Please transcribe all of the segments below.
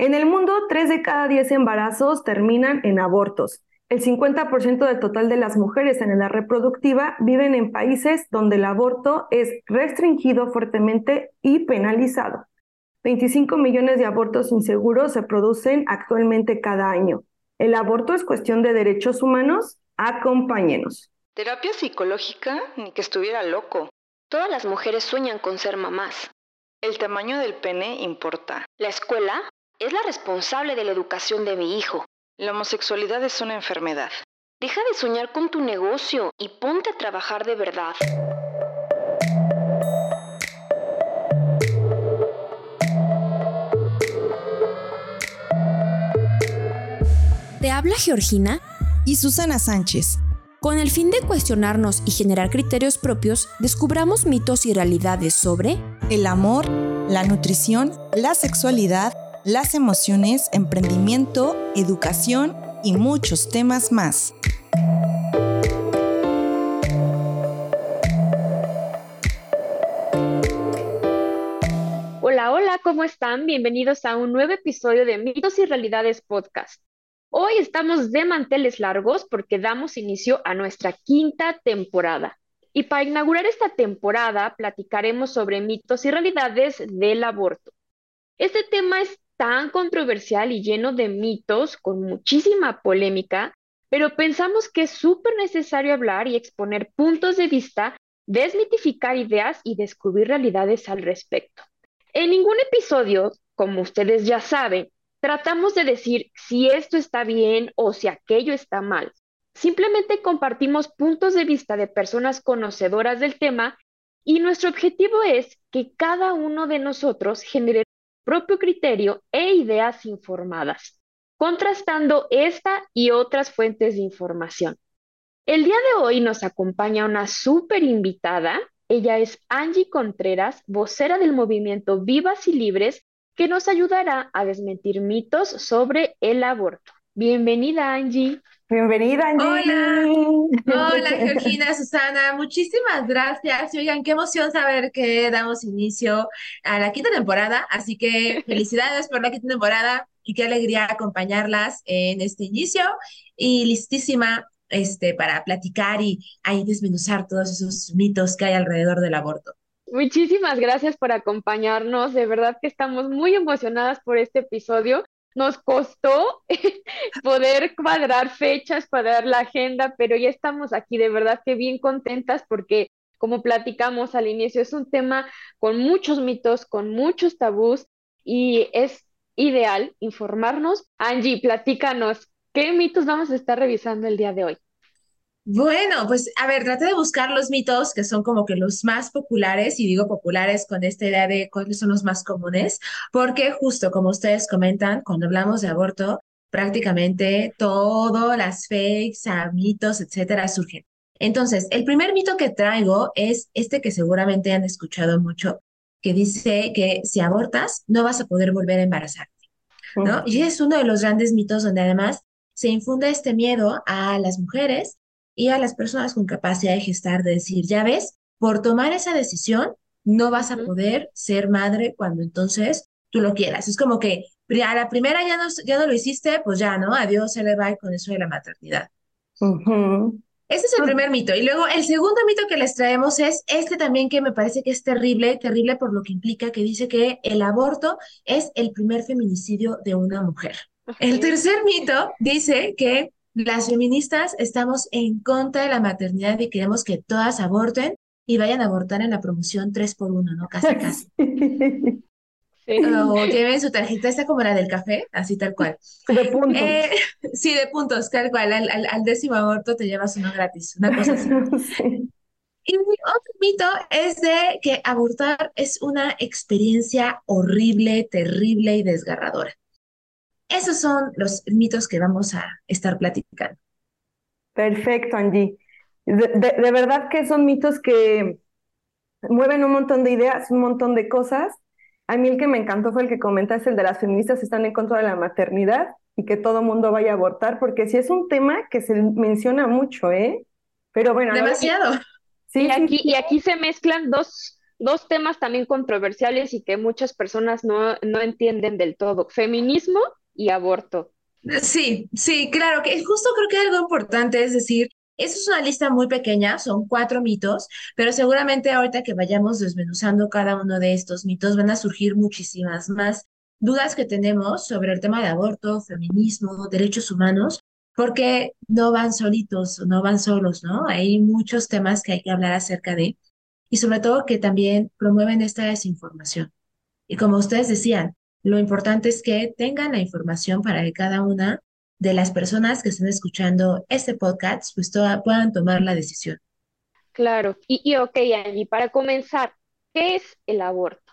En el mundo, 3 de cada 10 embarazos terminan en abortos. El 50% del total de las mujeres en edad reproductiva viven en países donde el aborto es restringido fuertemente y penalizado. 25 millones de abortos inseguros se producen actualmente cada año. ¿El aborto es cuestión de derechos humanos? Acompáñenos. Terapia psicológica, ni que estuviera loco. Todas las mujeres sueñan con ser mamás. El tamaño del pene importa. La escuela es la responsable de la educación de mi hijo. La homosexualidad es una enfermedad. Deja de soñar con tu negocio y ponte a trabajar de verdad. Te habla Georgina y Susana Sánchez. Con el fin de cuestionarnos y generar criterios propios, descubramos mitos y realidades sobre el amor, la nutrición, la sexualidad, las emociones, emprendimiento, educación y muchos temas más. Hola, hola, ¿cómo están? Bienvenidos a un nuevo episodio de Mitos y Realidades Podcast. Hoy estamos de manteles largos porque damos inicio a nuestra quinta temporada. Y para inaugurar esta temporada platicaremos sobre mitos y realidades del aborto. Este tema es tan controversial y lleno de mitos, con muchísima polémica, pero pensamos que es súper necesario hablar y exponer puntos de vista, desmitificar ideas y descubrir realidades al respecto. En ningún episodio, como ustedes ya saben, tratamos de decir si esto está bien o si aquello está mal. Simplemente compartimos puntos de vista de personas conocedoras del tema y nuestro objetivo es que cada uno de nosotros genere propio criterio e ideas informadas, contrastando esta y otras fuentes de información. El día de hoy nos acompaña una súper invitada. Ella es Angie Contreras, vocera del movimiento Vivas y Libres que nos ayudará a desmentir mitos sobre el aborto. Bienvenida, Angie. Bienvenida. Hola. Hola, Georgina, Susana. Muchísimas gracias. Oigan, qué emoción saber que damos inicio a la quinta temporada. Así que felicidades por la quinta temporada y qué alegría acompañarlas en este inicio. Y listísima este, para platicar y ahí desmenuzar todos esos mitos que hay alrededor del aborto. Muchísimas gracias por acompañarnos. De verdad que estamos muy emocionadas por este episodio. Nos costó poder cuadrar fechas, cuadrar la agenda, pero ya estamos aquí de verdad que bien contentas porque, como platicamos al inicio, es un tema con muchos mitos, con muchos tabús y es ideal informarnos. Angie, platícanos, ¿qué mitos vamos a estar revisando el día de hoy? Bueno, pues a ver, trate de buscar los mitos que son como que los más populares, y digo populares con esta idea de cuáles son los más comunes, porque justo como ustedes comentan, cuando hablamos de aborto, prácticamente todas las fakes, mitos, etcétera, surgen. Entonces, el primer mito que traigo es este que seguramente han escuchado mucho, que dice que si abortas no vas a poder volver a embarazarte, ¿no? Y es uno de los grandes mitos donde además se infunde este miedo a las mujeres y a las personas con capacidad de gestar, de decir, ya ves, por tomar esa decisión, no vas a poder ser madre cuando entonces tú lo quieras. Es como que a la primera ya no, ya no lo hiciste, pues ya, ¿no? Adiós, se le va con eso de la maternidad. Ese es el primer mito. Y luego el segundo mito que les traemos es este también que me parece que es terrible, terrible por lo que implica, que dice que el aborto es el primer feminicidio de una mujer. El tercer mito dice que las feministas estamos en contra de la maternidad y queremos que todas aborten y vayan a abortar en la promoción 3 por 1 ¿no? Casi, casi. O lleven su tarjeta, esta como la del café, así tal cual. De puntos. Eh, sí, de puntos, tal cual. Al, al, décimo aborto te llevas uno gratis, una cosa así. Y otro mito es de que abortar es una experiencia horrible, terrible y desgarradora. Esos son los mitos que vamos a estar platicando. Perfecto, Angie. De, verdad que son mitos que mueven un montón de ideas, un montón de cosas. A mí el que me encantó fue el que comentaste, el de las feministas están en contra de la maternidad y que todo mundo vaya a abortar, porque sí es un tema que se menciona mucho, ¿eh? Pero bueno. Demasiado. Sí, y aquí, y aquí se mezclan dos dos temas también controversiales y que muchas personas no, no entienden del todo, feminismo y aborto. Sí, sí, claro, que justo creo que algo importante es decir, esa es una lista muy pequeña, son cuatro mitos, pero seguramente ahorita que vayamos desmenuzando cada uno de estos mitos van a surgir muchísimas más dudas que tenemos sobre el tema de aborto, feminismo, derechos humanos, porque no van solitos, no van solos, ¿no? Hay muchos temas que hay que hablar acerca de, y sobre todo que también promueven esta desinformación. Y como ustedes decían, lo importante es que tengan la información para que cada una de las personas que estén escuchando este podcast pues puedan tomar la decisión. Claro, y, y ok, Angie, para comenzar, ¿qué es el aborto?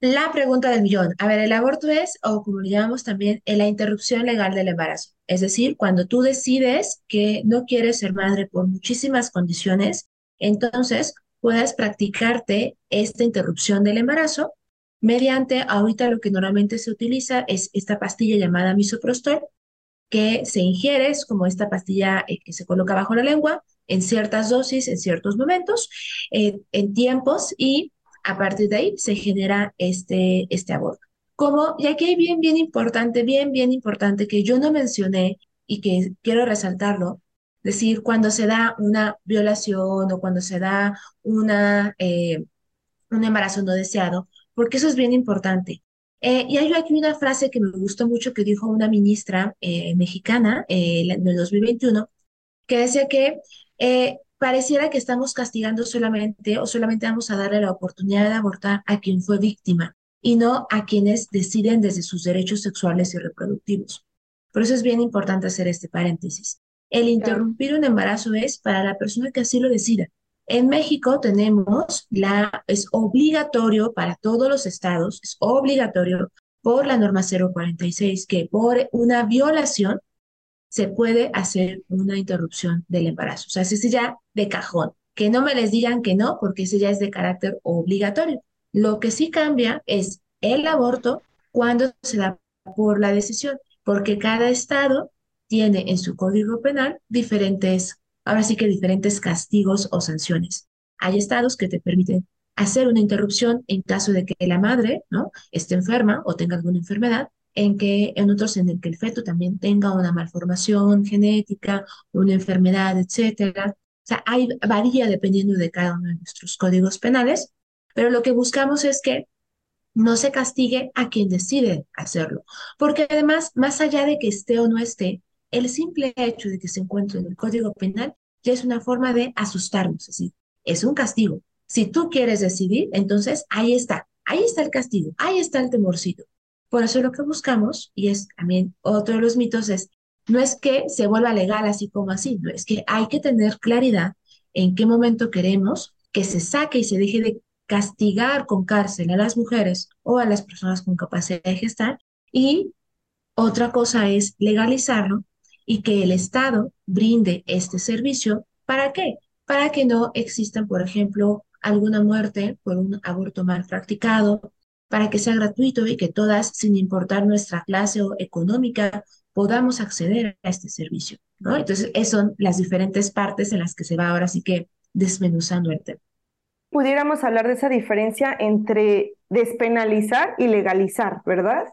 La pregunta del millón. A ver, el aborto es, o como le llamamos también, la interrupción legal del embarazo. Es decir, cuando tú decides que no quieres ser madre por muchísimas condiciones, entonces puedes practicarte esta interrupción del embarazo mediante, ahorita lo que normalmente se utiliza es esta pastilla llamada misoprostol, que se ingiere, es como esta pastilla eh, que se coloca bajo la lengua en ciertas dosis, en ciertos momentos, eh, en tiempos, y a partir de ahí se genera este, este aborto. Como, y aquí hay bien, bien importante, bien, bien importante que yo no mencioné y que quiero resaltarlo, decir, cuando se da una violación o cuando se da una, eh, un embarazo no deseado, porque eso es bien importante. Eh, y hay aquí una frase que me gustó mucho que dijo una ministra eh, mexicana en el 2021, que decía que pareciera que estamos castigando solamente o solamente vamos a darle la oportunidad de abortar a quien fue víctima y no a quienes deciden desde sus derechos sexuales y reproductivos. Por eso es bien importante hacer este paréntesis. El interrumpir un embarazo es para la persona que así lo decida. En México tenemos la, es obligatorio para todos los estados, es obligatorio por la norma 046 que por una violación se puede hacer una interrupción del embarazo. O sea, ese ya de cajón. Que no me les digan que no, porque ese ya es de carácter obligatorio. Lo que sí cambia es el aborto cuando se da por la decisión, porque cada estado tiene en su código penal diferentes, ahora sí que diferentes castigos o sanciones. Hay estados que te permiten hacer una interrupción en caso de que la madre ¿no? esté enferma o tenga alguna enfermedad en que en otros en el que el feto también tenga una malformación genética, una enfermedad, etcétera. O sea, hay, varía dependiendo de cada uno de nuestros códigos penales, pero lo que buscamos es que no se castigue a quien decide hacerlo, porque además, más allá de que esté o no esté, el simple hecho de que se encuentre en el código penal ya es una forma de asustarnos, decir, es un castigo. Si tú quieres decidir, entonces ahí está, ahí está el castigo, ahí está el temorcito. Por eso lo que buscamos, y es también otro de los mitos, es no es que se vuelva legal así como así, no es que hay que tener claridad en qué momento queremos que se saque y se deje de castigar con cárcel a las mujeres o a las personas con capacidad de gestar. Y otra cosa es legalizarlo y que el Estado brinde este servicio. ¿Para qué? Para que no existan, por ejemplo, alguna muerte por un aborto mal practicado, para que sea gratuito y que todas, sin importar nuestra clase o económica, podamos acceder a este servicio, ¿no? Entonces, esas son las diferentes partes en las que se va ahora sí que desmenuzando el tema. Pudiéramos hablar de esa diferencia entre despenalizar y legalizar, ¿verdad?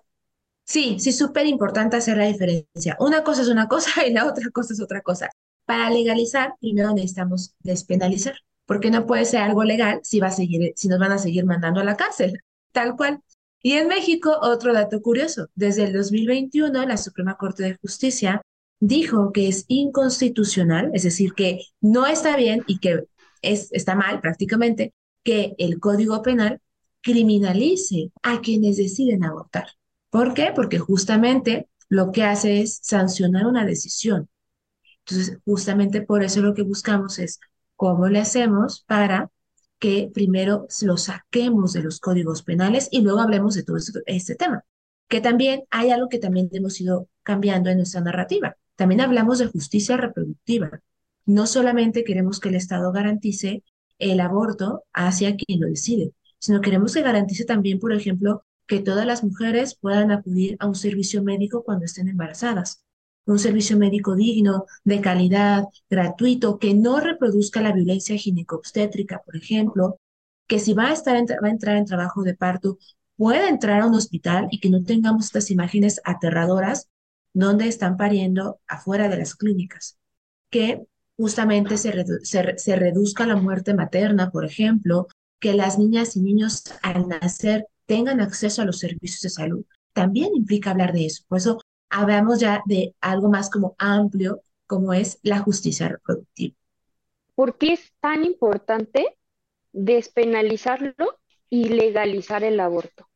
Sí, sí, súper importante hacer la diferencia. Una cosa es una cosa y la otra cosa es otra cosa. Para legalizar, primero necesitamos despenalizar, porque no puede ser algo legal si, va a seguir, si nos van a seguir mandando a la cárcel tal cual. Y en México, otro dato curioso, desde el 2021 la Suprema Corte de Justicia dijo que es inconstitucional, es decir, que no está bien y que es, está mal prácticamente que el Código Penal criminalice a quienes deciden abortar. ¿Por qué? Porque justamente lo que hace es sancionar una decisión. Entonces, justamente por eso lo que buscamos es cómo le hacemos para que primero lo saquemos de los códigos penales y luego hablemos de todo este, tema. Que también hay algo que también hemos ido cambiando en nuestra narrativa. También hablamos de justicia reproductiva. No solamente queremos que el Estado garantice el aborto hacia quien lo decide, sino queremos que garantice también, por ejemplo, que todas las mujeres puedan acudir a un servicio médico cuando estén embarazadas. Un servicio médico digno, de calidad, gratuito, que no reproduzca la violencia ginecobstétrica, por ejemplo, que si va a, estar va a entrar en trabajo de parto, pueda entrar a un hospital y que no tengamos estas imágenes aterradoras donde están pariendo afuera de las clínicas, que justamente se, se reduzca la muerte materna, por ejemplo, que las niñas y niños al nacer tengan acceso a los servicios de salud. También implica hablar de eso. Por eso hablamos ya de algo más como amplio, como es la justicia reproductiva. ¿Por qué es tan importante despenalizarlo y legalizar el aborto?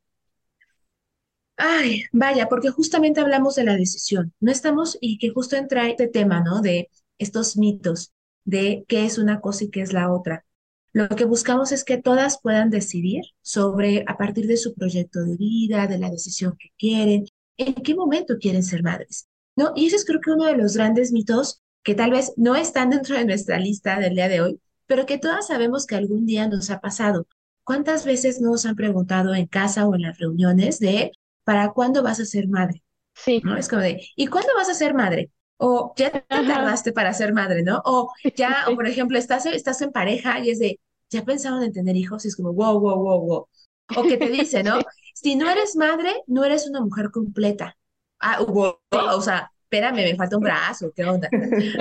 Ay, vaya, porque justamente hablamos de la decisión. No estamos, y que justo entra este tema, ¿no? De estos mitos de qué es una cosa y qué es la otra. Lo que buscamos es que todas puedan decidir sobre, a partir de su proyecto de vida, de la decisión que quieren, en qué momento quieren ser madres, ¿no? Y ese es creo que uno de los grandes mitos que tal vez no están dentro de nuestra lista del día de hoy, pero que todas sabemos que algún día nos ha pasado. ¿Cuántas veces nos han preguntado en casa o en las reuniones de ¿para cuándo vas a ser madre? Sí. ¿No? Es como de, ¿y cuándo vas a ser madre? O ya te tardaste para ser madre, ¿no? O ya, o por ejemplo, estás, estás en pareja y es de, ¿ya pensaron en tener hijos? Y es como, wow, wow, wow, wow. O que te dice, ¿no? si no eres madre, no eres una mujer completa. Ah, wow, o sea, espérame, me falta un brazo, ¿qué onda?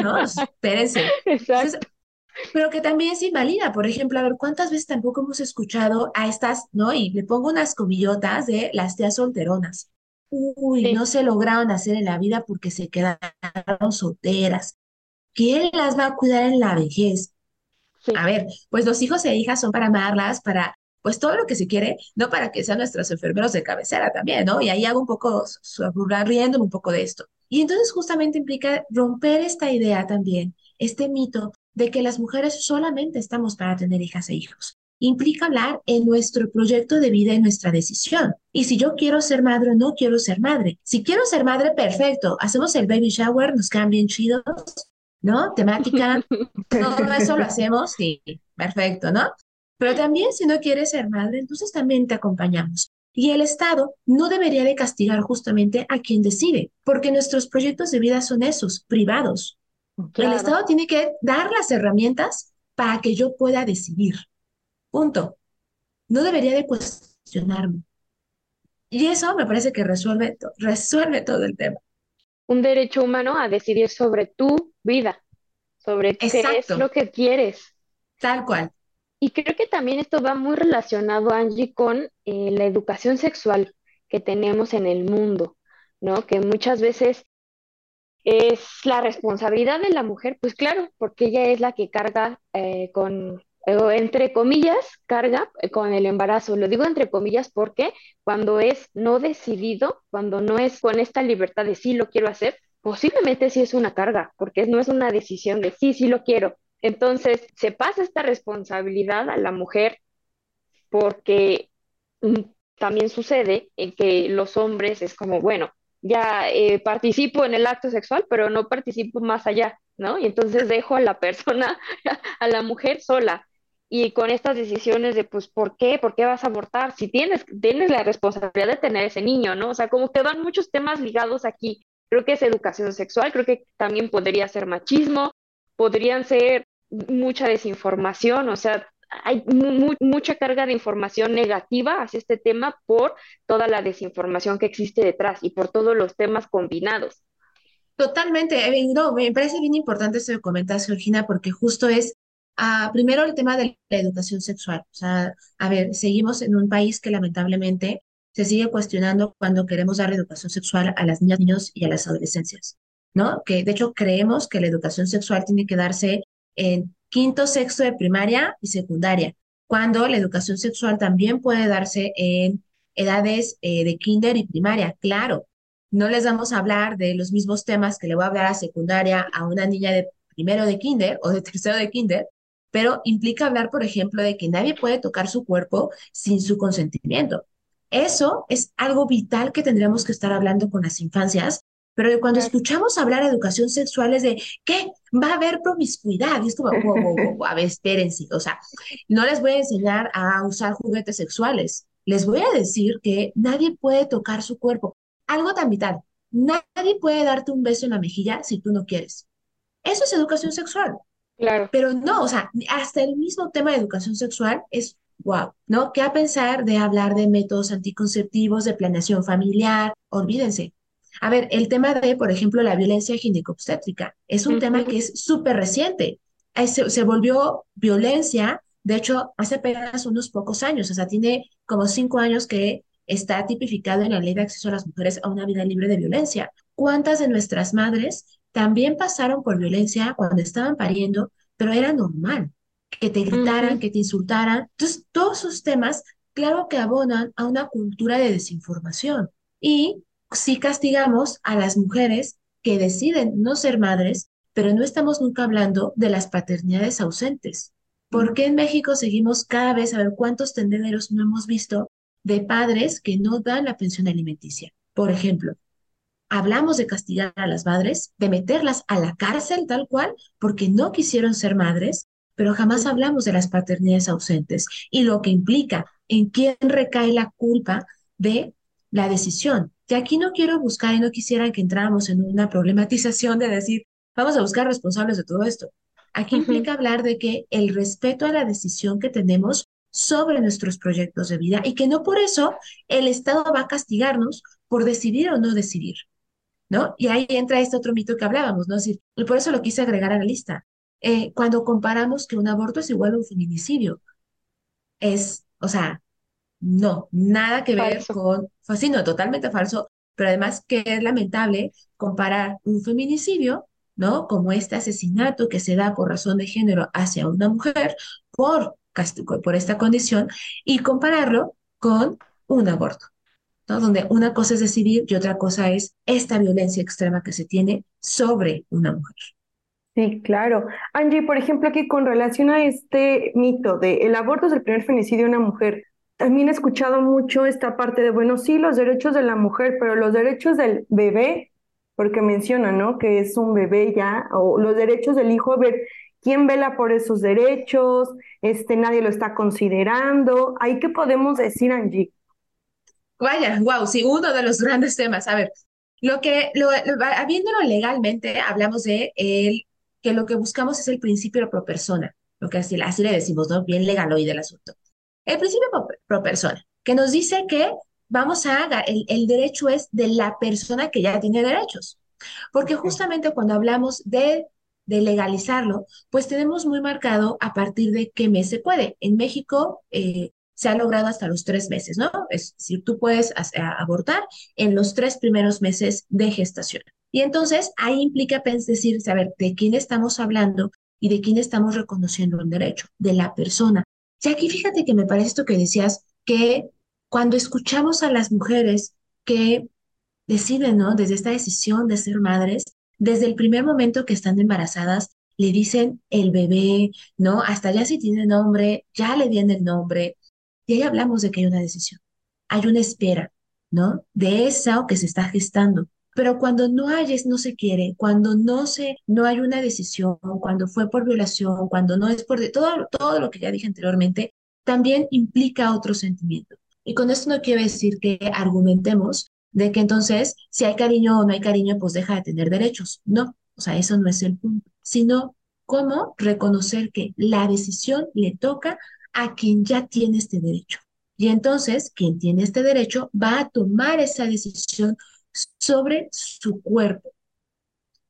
No, espérense. Exacto. pero que también se invalida, por ejemplo, a ver, ¿cuántas veces tampoco hemos escuchado a estas, ¿no? Y le pongo unas cobillotas de las tías solteronas. Uy, no se lograron hacer en la vida porque se quedaron solteras. ¿Quién las va a cuidar en la vejez? A ver, pues los hijos e hijas son para amarlas, para pues todo lo que se quiere, no para que sean nuestros enfermeros de cabecera también, ¿no? Y ahí hago un poco, riéndome un poco de esto. Y entonces justamente implica romper esta idea también, este mito de que las mujeres solamente estamos para tener hijas e hijos. Implica hablar en nuestro proyecto de vida y nuestra decisión. Y si yo quiero ser madre o no quiero ser madre. Si quiero ser madre, perfecto. Hacemos el baby shower, nos quedan bien chidos, ¿no? Temática, todo eso lo hacemos, sí, perfecto, ¿no? Pero también si no quieres ser madre, entonces también te acompañamos. Y el Estado no debería de castigar justamente a quien decide, porque nuestros proyectos de vida son esos, privados. El Estado tiene que dar las herramientas para que yo pueda decidir. Punto. No debería de cuestionarme. Y eso me parece que resuelve, resuelve todo el tema. Un derecho humano a decidir sobre tu vida, sobre qué es lo que quieres. Tal cual. Y creo que también esto va muy relacionado, Angie, con eh, la educación sexual que tenemos en el mundo, ¿no? Que muchas veces es la responsabilidad de la mujer, pues claro, porque ella es la que carga eh, con, entre comillas, carga eh, con el embarazo. Lo digo entre comillas porque cuando es no decidido, cuando no es con esta libertad de sí lo quiero hacer, posiblemente sí es una carga, porque no es una decisión de sí, sí lo quiero. Entonces, se pasa esta responsabilidad a la mujer porque mm, también sucede en que los hombres es como, bueno, ya eh, participo en el acto sexual, pero no participo más allá, ¿no? Y entonces dejo a la persona, a la mujer sola. Y con estas decisiones de, pues, ¿por qué? ¿Por qué vas a abortar? Si tienes, tienes la responsabilidad de tener ese niño, ¿no? O sea, como que van muchos temas ligados aquí. Creo que es educación sexual, creo que también podría ser machismo, podrían ser mucha desinformación, o sea, hay mucha carga de información negativa hacia este tema por toda la desinformación que existe detrás y por todos los temas combinados. Totalmente, no, me parece bien importante eso que comentas, Georgina, porque justo es, ah, primero el tema de la educación sexual. O sea, a ver, seguimos en un país que lamentablemente se sigue cuestionando cuando queremos dar educación sexual a las niñas, niños y a las adolescencias, ¿no? Que de hecho creemos que la educación sexual tiene que darse en quinto, sexto de primaria y secundaria, cuando la educación sexual también puede darse en edades eh, de kinder y primaria, claro. No les vamos a hablar de los mismos temas que le voy a hablar a secundaria a una niña de primero de kinder o de tercero de kinder, pero implica hablar, por ejemplo, de que nadie puede tocar su cuerpo sin su consentimiento. Eso es algo vital que tendríamos que estar hablando con las infancias pero cuando escuchamos hablar de educación sexual es de, ¿qué? Va a haber promiscuidad. Y es como, a ver, espérense. O sea, no les voy a enseñar a usar juguetes sexuales. Les voy a decir que nadie puede tocar su cuerpo. Algo tan vital. Nadie puede darte un beso en la mejilla si tú no quieres. Eso es educación sexual. Claro. Pero no, o sea, hasta el mismo tema de educación sexual es wow, ¿no? ¿Qué a pensar de hablar de métodos anticonceptivos, de planeación familiar? Olvídense. A ver, el tema de, por ejemplo, la violencia ginecobstétrica es un tema que es súper reciente. Se, se volvió violencia, de hecho, hace apenas unos pocos años, o sea, tiene como cinco años que está tipificado en la ley de acceso a las mujeres a una vida libre de violencia. ¿Cuántas de nuestras madres también pasaron por violencia cuando estaban pariendo, pero era normal que te gritaran, que te insultaran? Entonces, todos esos temas, claro que abonan a una cultura de desinformación. Y si castigamos a las mujeres que deciden no ser madres, pero no estamos nunca hablando de las paternidades ausentes. ¿Por qué en México seguimos cada vez a ver cuántos tenderos no hemos visto de padres que no dan la pensión alimenticia? Por ejemplo, hablamos de castigar a las madres, de meterlas a la cárcel tal cual, porque no quisieron ser madres, pero jamás hablamos de las paternidades ausentes y lo que implica en quién recae la culpa de la decisión. Que aquí no quiero buscar y no quisiera que entráramos en una problematización de decir, vamos a buscar responsables de todo esto. Aquí implica hablar de que el respeto a la decisión que tenemos sobre nuestros proyectos de vida y que no por eso el Estado va a castigarnos por decidir o no decidir, ¿no? Y ahí entra este otro mito que hablábamos, ¿no? decir, y por eso lo quise agregar a la lista. Eh, cuando comparamos que un aborto es igual a un feminicidio, es, o sea, no, nada que ver con, pues sí, no, totalmente falso, pero además que es lamentable comparar un feminicidio, ¿no? Como este asesinato que se da por razón de género hacia una mujer por, por esta condición y compararlo con un aborto, ¿no? Donde una cosa es decidir y otra cosa es esta violencia extrema que se tiene sobre una mujer. Sí, claro. Angie, por ejemplo, aquí con relación a este mito de el aborto es el primer feminicidio de una mujer, también he escuchado mucho esta parte de, bueno, sí, los derechos de la mujer, pero los derechos del bebé, porque mencionan, ¿no? Que es un bebé ya, o los derechos del hijo, a ver, ¿quién vela por esos derechos? Este, nadie lo está considerando. ¿Ahí qué podemos decir, Angie? Vaya, wow, sí, uno de los grandes temas. A ver, lo que, lo, habiéndolo legalmente, hablamos de el, que lo que buscamos es el principio pro persona, lo que así, así le decimos, ¿no? Bien legal hoy del asunto. El principio pro, persona, que nos dice que vamos a, el, el derecho es de la persona que ya tiene derechos. Porque justamente cuando hablamos de, de legalizarlo, pues tenemos muy marcado a partir de qué mes se puede. En México eh, se ha logrado hasta los tres meses, ¿no? Es decir, tú puedes abortar en los tres primeros meses de gestación. Y entonces ahí implica decir, saber de quién estamos hablando y de quién estamos reconociendo el derecho, de la persona, y aquí fíjate que me parece esto que decías, que cuando escuchamos a las mujeres que deciden, ¿no? Desde esta decisión de ser madres, desde el primer momento que están embarazadas, le dicen el bebé, ¿no? Hasta ya si tiene nombre, ya le viene el nombre. Y ahí hablamos de que hay una decisión, hay una espera, ¿no? De esa que se está gestando. Pero cuando no hay, no se quiere, cuando no se, no hay una decisión, cuando fue por violación, cuando no es por todo, todo lo que ya dije anteriormente, también implica otro sentimiento. Y con esto no quiero decir que argumentemos de que entonces, si hay cariño o no hay cariño, pues deja de tener derechos. No, o sea, eso no es el punto, sino cómo reconocer que la decisión le toca a quien ya tiene este derecho. Y entonces, quien tiene este derecho va a tomar esa decisión sobre su cuerpo,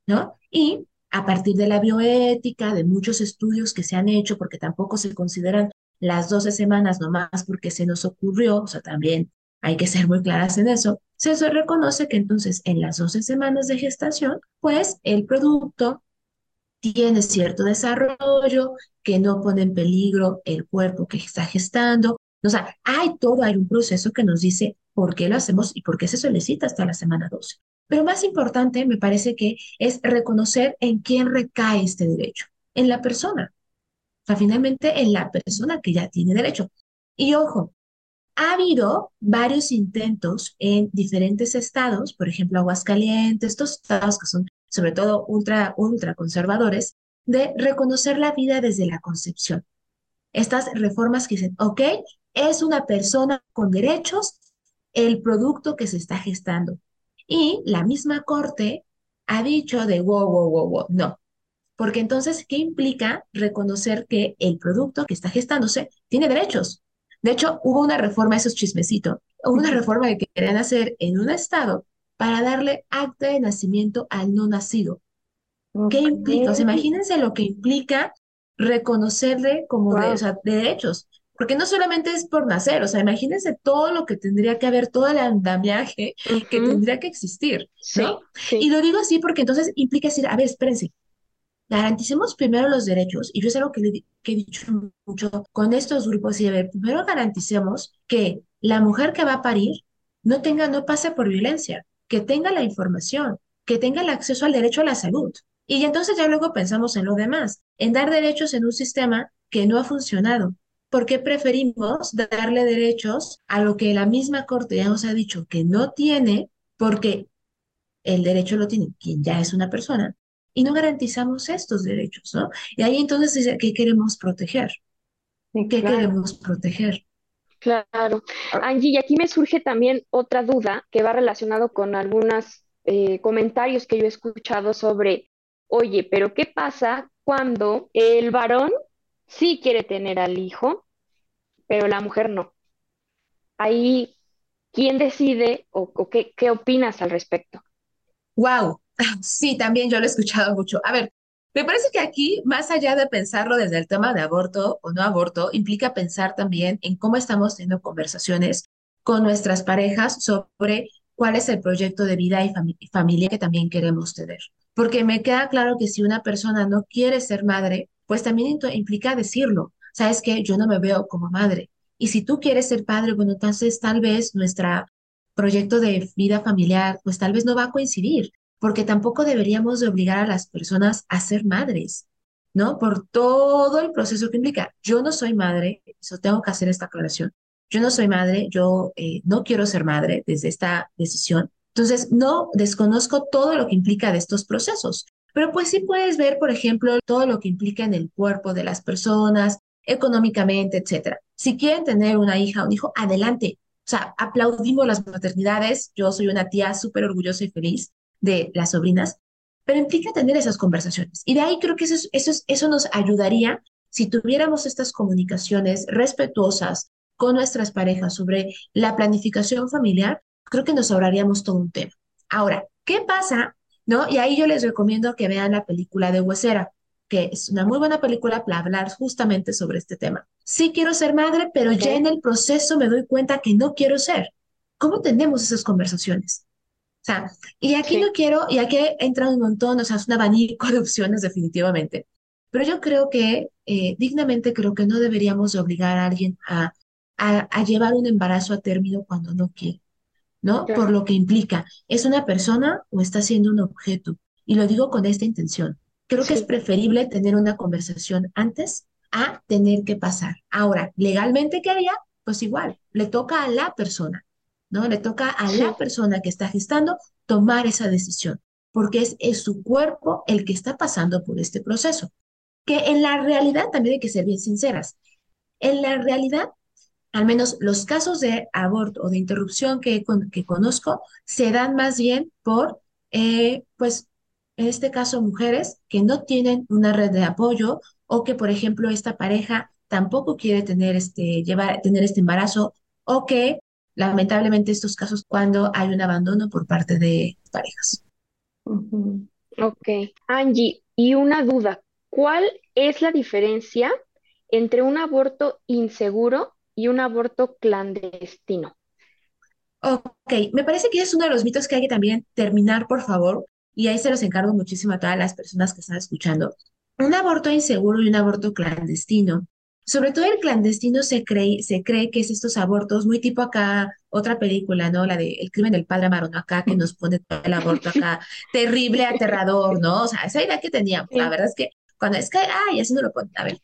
¿no? Y a partir de la bioética, de muchos estudios que se han hecho, porque tampoco se consideran las 12 semanas nomás porque se nos ocurrió, o sea, también hay que ser muy claras en eso, se reconoce que entonces en las 12 semanas de gestación, pues el producto tiene cierto desarrollo, que no pone en peligro el cuerpo que está gestando. O sea, hay todo, hay un proceso que nos dice por qué lo hacemos y por qué se solicita hasta la semana 12. Pero más importante, me parece que es reconocer en quién recae este derecho, en la persona. O sea, finalmente en la persona que ya tiene derecho. Y ojo, ha habido varios intentos en diferentes estados, por ejemplo, Aguascalientes, estos estados que son sobre todo ultra, ultra conservadores, de reconocer la vida desde la concepción. Estas reformas que dicen, ok, es una persona con derechos el producto que se está gestando. Y la misma corte ha dicho de wow, wow, wow, wow, no. Porque entonces, ¿qué implica reconocer que el producto que está gestándose tiene derechos? De hecho, hubo una reforma, eso es chismecito, hubo una reforma que querían hacer en un estado para darle acta de nacimiento al no nacido. ¿Qué implica? O sea, imagínense lo que implica reconocerle como de, o sea, derechos. Porque no solamente es por nacer, o sea, imagínense todo lo que tendría que haber, todo el andamiaje que tendría que existir, ¿no? Y lo digo así porque entonces implica decir, a ver, espérense, garanticemos primero los derechos, y yo es algo que, que he dicho mucho con estos grupos, y a ver, primero garanticemos que la mujer que va a parir no tenga, no pase por violencia, que tenga la información, que tenga el acceso al derecho a la salud. Y entonces ya luego pensamos en lo demás, en dar derechos en un sistema que no ha funcionado. ¿Por qué preferimos darle derechos a lo que la misma Corte ya nos ha dicho que no tiene? Porque el derecho lo tiene quien ya es una persona y no garantizamos estos derechos, ¿no? Y ahí entonces dice, ¿qué queremos proteger? ¿Qué queremos proteger? Claro. Angie, y aquí me surge también otra duda que va relacionado con algunos eh, comentarios que yo he escuchado sobre, oye, pero ¿qué pasa cuando el varón sí quiere tener al hijo, pero la mujer no? Ahí, ¿quién decide o, qué, qué opinas al respecto? Wow, sí, también yo lo he escuchado mucho. A ver, me parece que aquí, más allá de pensarlo desde el tema de aborto o no aborto, implica pensar también en cómo estamos teniendo conversaciones con nuestras parejas sobre cuál es el proyecto de vida y familia que también queremos tener. Porque me queda claro que si una persona no quiere ser madre, pues también implica decirlo. Sabes que yo no me veo como madre. Y si tú quieres ser padre, bueno, entonces tal vez nuestro proyecto de vida familiar, pues tal vez no va a coincidir porque tampoco deberíamos de obligar a las personas a ser madres, ¿no? Por todo el proceso que implica. Yo no soy madre, eso tengo que hacer esta aclaración. Yo no soy madre, yo eh, no quiero ser madre desde esta decisión. Entonces, no desconozco todo lo que implica de estos procesos, pero pues sí puedes ver, por ejemplo, todo lo que implica en el cuerpo de las personas, económicamente, etcétera. Si quieren tener una hija o un hijo, adelante. O sea, aplaudimos las maternidades. Yo soy una tía súper orgullosa y feliz de las sobrinas, pero implica tener esas conversaciones. Y de ahí creo que eso, eso, eso nos ayudaría si tuviéramos estas comunicaciones respetuosas con nuestras parejas sobre la planificación familiar, creo que nos ahorraríamos todo un tema. Ahora, ¿qué pasa? ¿No? Y ahí yo les recomiendo que vean la película de Huesera, que es una muy buena película para hablar justamente sobre este tema. Sí quiero ser madre, pero ya en el proceso me doy cuenta que no quiero ser. ¿Cómo tenemos esas conversaciones? Sea, y aquí no quiero, y aquí entra un montón, o sea, es un abanico de opciones definitivamente, pero yo creo que, eh, dignamente creo que no deberíamos obligar a alguien a, a, llevar un embarazo a término cuando no quiere, ¿no? Por lo que implica, ¿es una persona o está siendo un objeto? Y lo digo con esta intención. Creo que es preferible tener una conversación antes a tener que pasar. Ahora, legalmente, ¿qué haría? Pues igual, le toca a la persona. ¿No? Le toca a la persona que está gestando tomar esa decisión, porque es, es su cuerpo el que está pasando por este proceso. Que en la realidad también hay que ser bien sinceras. En la realidad, al menos los casos de aborto o de interrupción que, que conozco se dan más bien por, eh, pues, en este caso, mujeres que no tienen una red de apoyo o que, por ejemplo, esta pareja tampoco quiere tener este, llevar, tener este embarazo o que lamentablemente estos casos cuando hay un abandono por parte de parejas. Ok. Angie, y una duda, ¿cuál es la diferencia entre un aborto inseguro y un aborto clandestino? Ok, me parece que es uno de los mitos que hay que también terminar, por favor, y ahí se los encargo muchísimo a todas las personas que están escuchando. Un aborto inseguro y un aborto clandestino sobre todo el clandestino se cree, se cree que es estos abortos, muy tipo acá, otra película, ¿no? La de El crimen del padre Amaro, Acá que nos pone el aborto acá, terrible, aterrador, ¿no? O sea, esa idea que teníamos, la verdad es que cuando es que, ay, así no lo pone, a ver.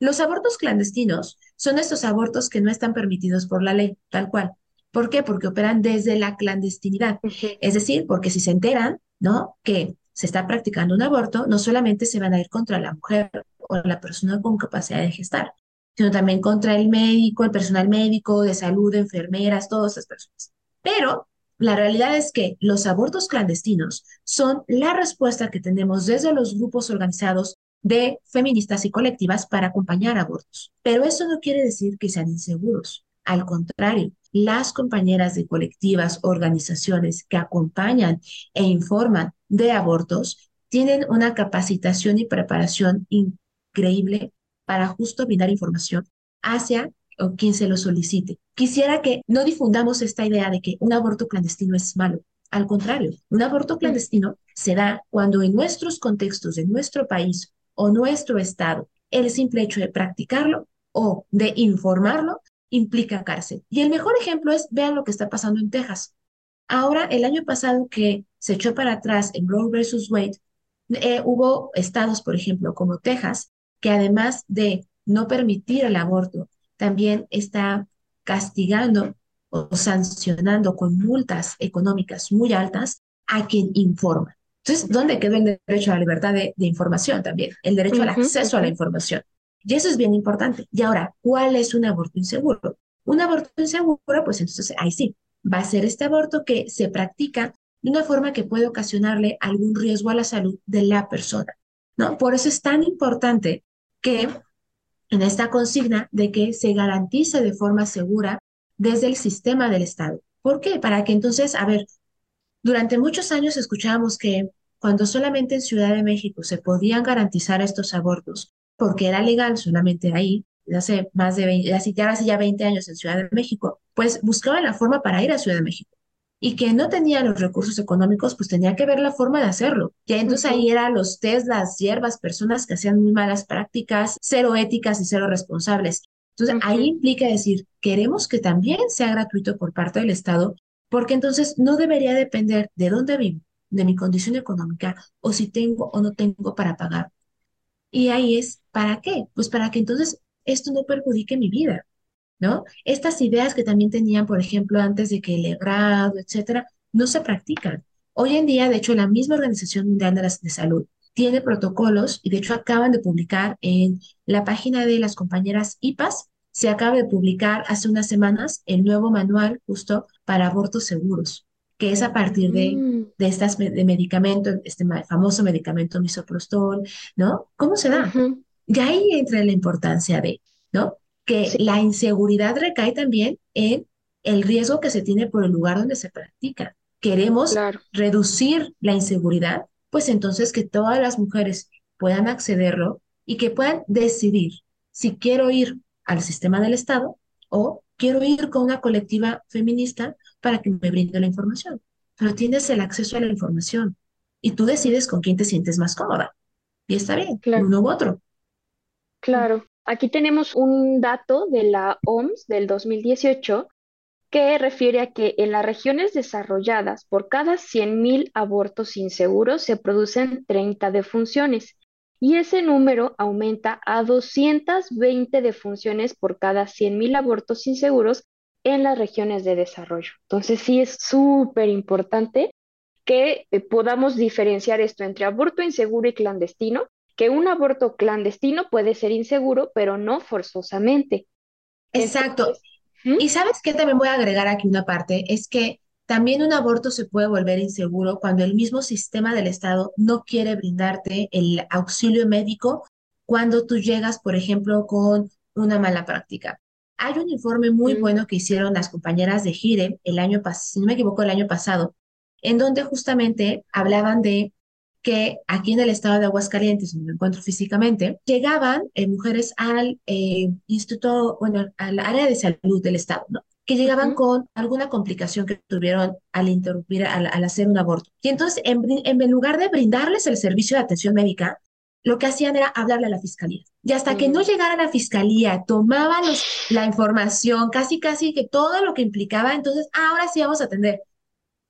Los abortos clandestinos son estos abortos que no están permitidos por la ley, tal cual. ¿Por qué? Porque operan desde la clandestinidad. Es decir, porque si se enteran, ¿no? Que se está practicando un aborto, no solamente se van a ir contra la mujer o la persona con capacidad de gestar, sino también contra el médico, el personal médico, de salud, enfermeras, todas esas personas. Pero la realidad es que los abortos clandestinos son la respuesta que tenemos desde los grupos organizados de feministas y colectivas para acompañar abortos. Pero eso no quiere decir que sean inseguros. Al contrario, las compañeras de colectivas, organizaciones que acompañan e informan de abortos tienen una capacitación y preparación increíble para justo brindar información hacia o quien se lo solicite. Quisiera que no difundamos esta idea de que un aborto clandestino es malo. Al contrario, un aborto clandestino se da cuando en nuestros contextos, de nuestro país o nuestro estado, el simple hecho de practicarlo o de informarlo implica cárcel. Y el mejor ejemplo es, vean lo que está pasando en Texas. Ahora, el año pasado que se echó para atrás en Roe versus Wade, eh, hubo estados, por ejemplo, como Texas, que además de no permitir el aborto, también está castigando o sancionando con multas económicas muy altas a quien informa. Entonces, ¿dónde quedó el derecho a la libertad de, información también? El derecho al acceso a la información. Y eso es bien importante. Y ahora, ¿cuál es un aborto inseguro? Un aborto inseguro, pues entonces ahí sí, va a ser este aborto que se practica de una forma que puede ocasionarle algún riesgo a la salud de la persona. ¿no? Por eso es tan importante que en esta consigna de que se garantice de forma segura desde el sistema del Estado. ¿Por qué? Para que entonces, a ver, durante muchos años escuchábamos que cuando solamente en Ciudad de México se podían garantizar estos abortos, porque era legal solamente ahí, hace más de 20, ya hace ya 20 años en Ciudad de México, pues buscaban la forma para ir a Ciudad de México. Y que no tenía los recursos económicos, pues tenía que ver la forma de hacerlo. Y entonces ahí eran los test, las hierbas, personas que hacían muy malas prácticas, cero éticas y cero responsables. Entonces ahí implica decir, queremos que también sea gratuito por parte del Estado, porque entonces no debería depender de dónde vivo, de mi condición económica o si tengo o no tengo para pagar. Y ahí es, ¿para qué? Pues para que entonces esto no perjudique mi vida, ¿no? Estas ideas que también tenían, por ejemplo, antes de que el grado, etcétera, no se practican. Hoy en día, de hecho, la misma Organización Mundial de, la, de Salud tiene protocolos y de hecho acaban de publicar en la página de las compañeras IPAS, se acaba de publicar hace unas semanas el nuevo manual justo para abortos seguros que es a partir de, mm. de estas de medicamento, este famoso medicamento misoprostol, ¿no? ¿Cómo se da? Y ahí entra la importancia de, ¿no? Que la inseguridad recae también en el riesgo que se tiene por el lugar donde se practica. Queremos reducir la inseguridad, pues entonces que todas las mujeres puedan accederlo y que puedan decidir si quiero ir al sistema del Estado o quiero ir con una colectiva feminista para que me brinde la información. Pero tienes el acceso a la información y tú decides con quién te sientes más cómoda. Y está bien, claro. uno u otro. Claro. Aquí tenemos un dato de la OMS del 2018 que refiere a que en las regiones desarrolladas por cada 100.000 abortos inseguros se producen 30 defunciones y ese número aumenta a 220 defunciones por cada 100.000 abortos inseguros en las regiones de desarrollo. Entonces sí es súper importante que eh, podamos diferenciar esto entre aborto inseguro y clandestino, que un aborto clandestino puede ser inseguro, pero no forzosamente. Exacto. y sabes qué también voy a agregar aquí una parte, es que también un aborto se puede volver inseguro cuando el mismo sistema del Estado no quiere brindarte el auxilio médico cuando tú llegas, por ejemplo, con una mala práctica. Hay un informe muy bueno que hicieron las compañeras de Gire el año pasado, si no me equivoco, el año pasado, en donde justamente hablaban de que aquí en el estado de Aguascalientes, donde me encuentro físicamente, llegaban eh, mujeres al eh, instituto, bueno, al área de salud del estado, ¿no? que llegaban con alguna complicación que tuvieron al interrumpir, al, hacer un aborto. Y entonces, en, en, lugar de brindarles el servicio de atención médica, lo que hacían era hablarle a la fiscalía. Y hasta que no llegara a la fiscalía, tomaban la información, casi, casi que todo lo que implicaba, entonces, ah, ahora sí vamos a atender.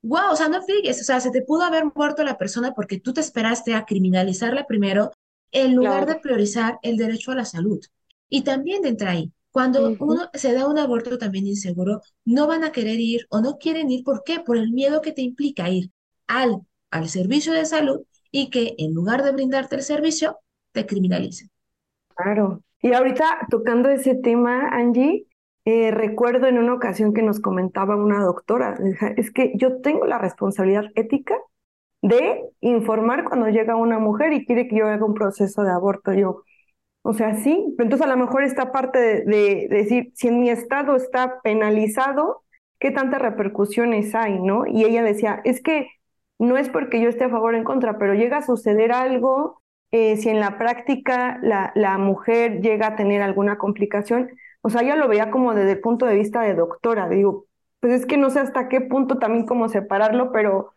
Wow, o sea, no figues, o sea, se te pudo haber muerto la persona porque tú te esperaste a criminalizarla primero en lugar de priorizar el derecho a la salud. Y también de entrar ahí, cuando uno se da un aborto también inseguro, no van a querer ir o no quieren ir. ¿Por qué? Por el miedo que te implica ir al, al servicio de salud y que en lugar de brindarte el servicio, te criminalicen. Claro. Y ahorita tocando ese tema, Angie, eh, recuerdo en una ocasión que nos comentaba una doctora, es que yo tengo la responsabilidad ética de informar cuando llega una mujer y quiere que yo haga un proceso de aborto. Yo, o sea, sí, entonces a lo mejor esta parte de, de, decir, si en mi estado está penalizado, ¿qué tantas repercusiones hay, no? Y ella decía, es que no es porque yo esté a favor o en contra, pero llega a suceder algo, eh, si en la práctica la mujer llega a tener alguna complicación, o sea, ella lo veía como desde el punto de vista de doctora, digo, pues es que no sé hasta qué punto también cómo separarlo, pero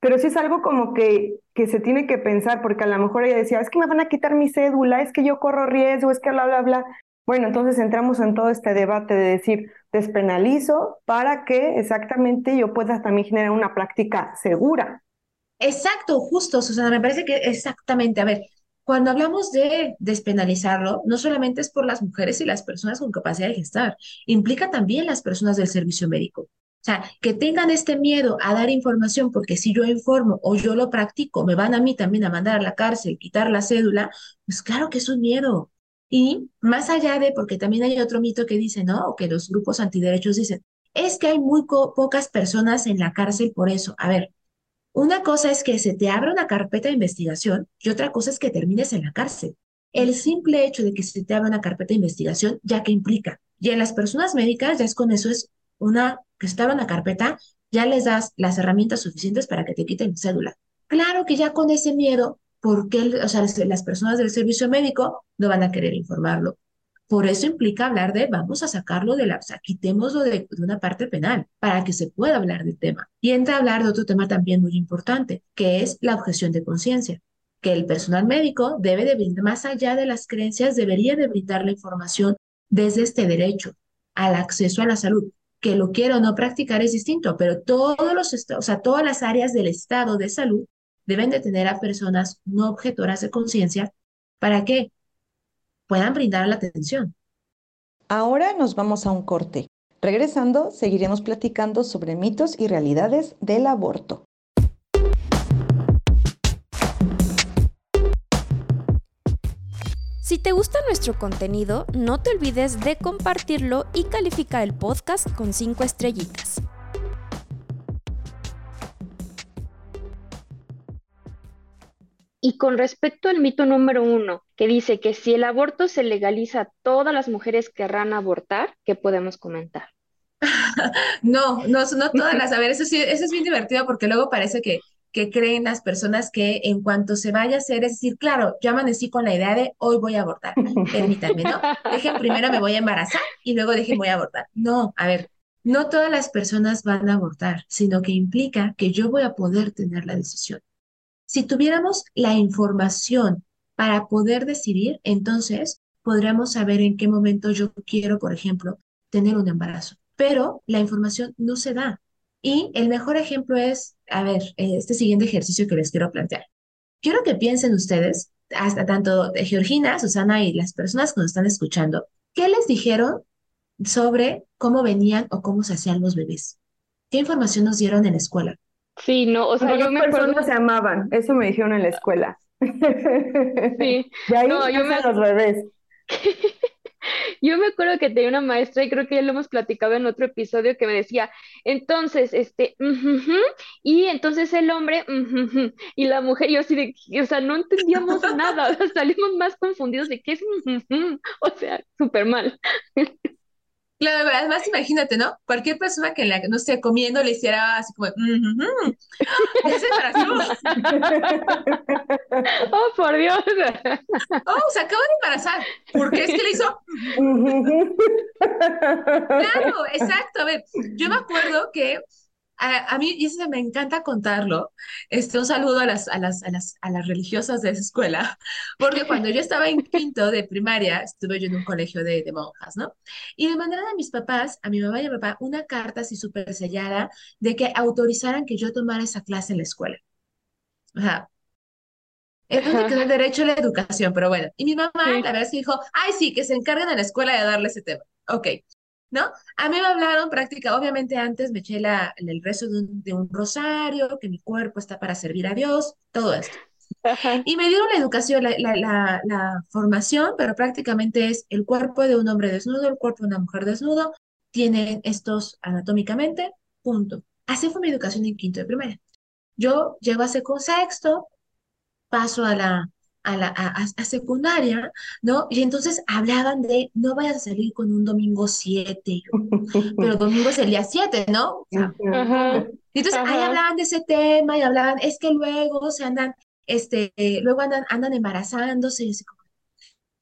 pero sí es algo como que, que se tiene que pensar, porque a lo mejor ella decía, es que me van a quitar mi cédula, es que yo corro riesgo, es que bla, bla, bla. Bueno, entonces entramos en todo este debate de decir, despenalizo para que exactamente yo pueda también generar una práctica segura. Exacto, justo, Susana, me parece que exactamente, a ver, cuando hablamos de despenalizarlo, no solamente es por las mujeres y las personas con capacidad de gestar, implica también las personas del servicio médico. O sea, que tengan este miedo a dar información, porque si yo informo o yo lo practico, me van a mí también a mandar a la cárcel, quitar la cédula, pues claro que es un miedo. Y más allá de, porque también hay otro mito que dice, ¿no? O que los grupos antiderechos dicen, es que hay muy pocas personas en la cárcel por eso. A ver, una cosa es que se te abra una carpeta de investigación y otra cosa es que termines en la cárcel. El simple hecho de que se te abra una carpeta de investigación, ya que implica, y en las personas médicas, ya es con eso, es una que está en la carpeta, ya les das las herramientas suficientes para que te quiten cédula. Claro que ya con ese miedo, porque o sea, las personas del servicio médico no van a querer informarlo. Por eso implica hablar de, vamos a sacarlo de la, o sea, quitémoslo de, de, una parte penal para que se pueda hablar del tema. Y entra a hablar de otro tema también muy importante, que es la objeción de conciencia, que el personal médico debe de brindar, más allá de las creencias, debería de brindar la información desde este derecho al acceso a la salud, que lo quiera o no practicar es distinto, pero todos los, o sea, todas las áreas del estado de salud deben de tener a personas no objetoras de conciencia. Para que puedan brindar la atención. Ahora nos vamos a un corte. Regresando, seguiremos platicando sobre mitos y realidades del aborto. Si te gusta nuestro contenido, no te olvides de compartirlo y calificar el podcast con 5 estrellitas. Y con respecto al mito número uno, que dice que si el aborto se legaliza, todas las mujeres querrán abortar, ¿qué podemos comentar? no, no, no todas las. A ver, eso sí, eso es bien divertido porque luego parece que que creen las personas que en cuanto se vaya a hacer, es decir, claro, yo amanecí con la idea de hoy voy a abortar, permítanme, ¿no? Dejen primero me voy a embarazar y luego dejen voy a abortar. No, a ver, no todas las personas van a abortar, sino que implica que yo voy a poder tener la decisión. Si tuviéramos la información para poder decidir, entonces podríamos saber en qué momento yo quiero, por ejemplo, tener un embarazo. Pero la información no se da. Y el mejor ejemplo es, a ver, este siguiente ejercicio que les quiero plantear. Quiero que piensen ustedes, hasta tanto Georgina, Susana y las personas que nos están escuchando, ¿qué les dijeron sobre cómo venían o cómo se hacían los bebés? ¿Qué información nos dieron en la escuela? Sí, no, o sea, yo me personas se amaban, eso me dijeron en la escuela. Sí. De ahí no, yo me... los bebés. Yo me acuerdo que tenía una maestra y creo que ya lo hemos platicado en otro episodio que me decía, entonces, este, y entonces el hombre, y la mujer, yo así de, o sea, no entendíamos nada, salimos más confundidos de qué es, o sea, súper mal. Claro, además imagínate, ¿no? Cualquier persona que la, no esté comiendo le hiciera así como, se embarazó. oh, por Dios. oh, se acaba de embarazar. ¿Por qué es que le hizo? claro, exacto. A ver, yo me acuerdo que a, mí, y eso me encanta contarlo, este, un saludo a las, a, las, a, las, a las religiosas de esa escuela, porque cuando yo estaba en quinto de primaria, estuve yo en un colegio de, de monjas, ¿no? Y me mandaron a mis papás, a mi mamá y a mi papá, una carta así súper sellada de que autorizaran que yo tomara esa clase en la escuela. Ajá. Es donde quedó el derecho a la educación, pero bueno. Y mi mamá, la verdad que dijo, ay, sí, que se encarguen en la escuela de darle ese tema. Ok. ¿No? A mí me hablaron práctica, obviamente antes me eché la, el rezo de un, de un, rosario, que mi cuerpo está para servir a Dios, todo esto. Y me dieron la educación, la, la, la, formación, pero prácticamente es el cuerpo de un hombre desnudo, el cuerpo de una mujer desnudo, tienen estos anatómicamente, punto. Así fue mi educación en quinto de primaria. yo llego a sexto, paso a la, a la a, a secundaria, ¿no? Y entonces hablaban de, no vayas a salir con un domingo 7, pero domingo es el día 7, ¿no? Y entonces ahí hablaban de ese tema y hablaban, es que luego se andan, este, luego andan, andan embarazándose y así como,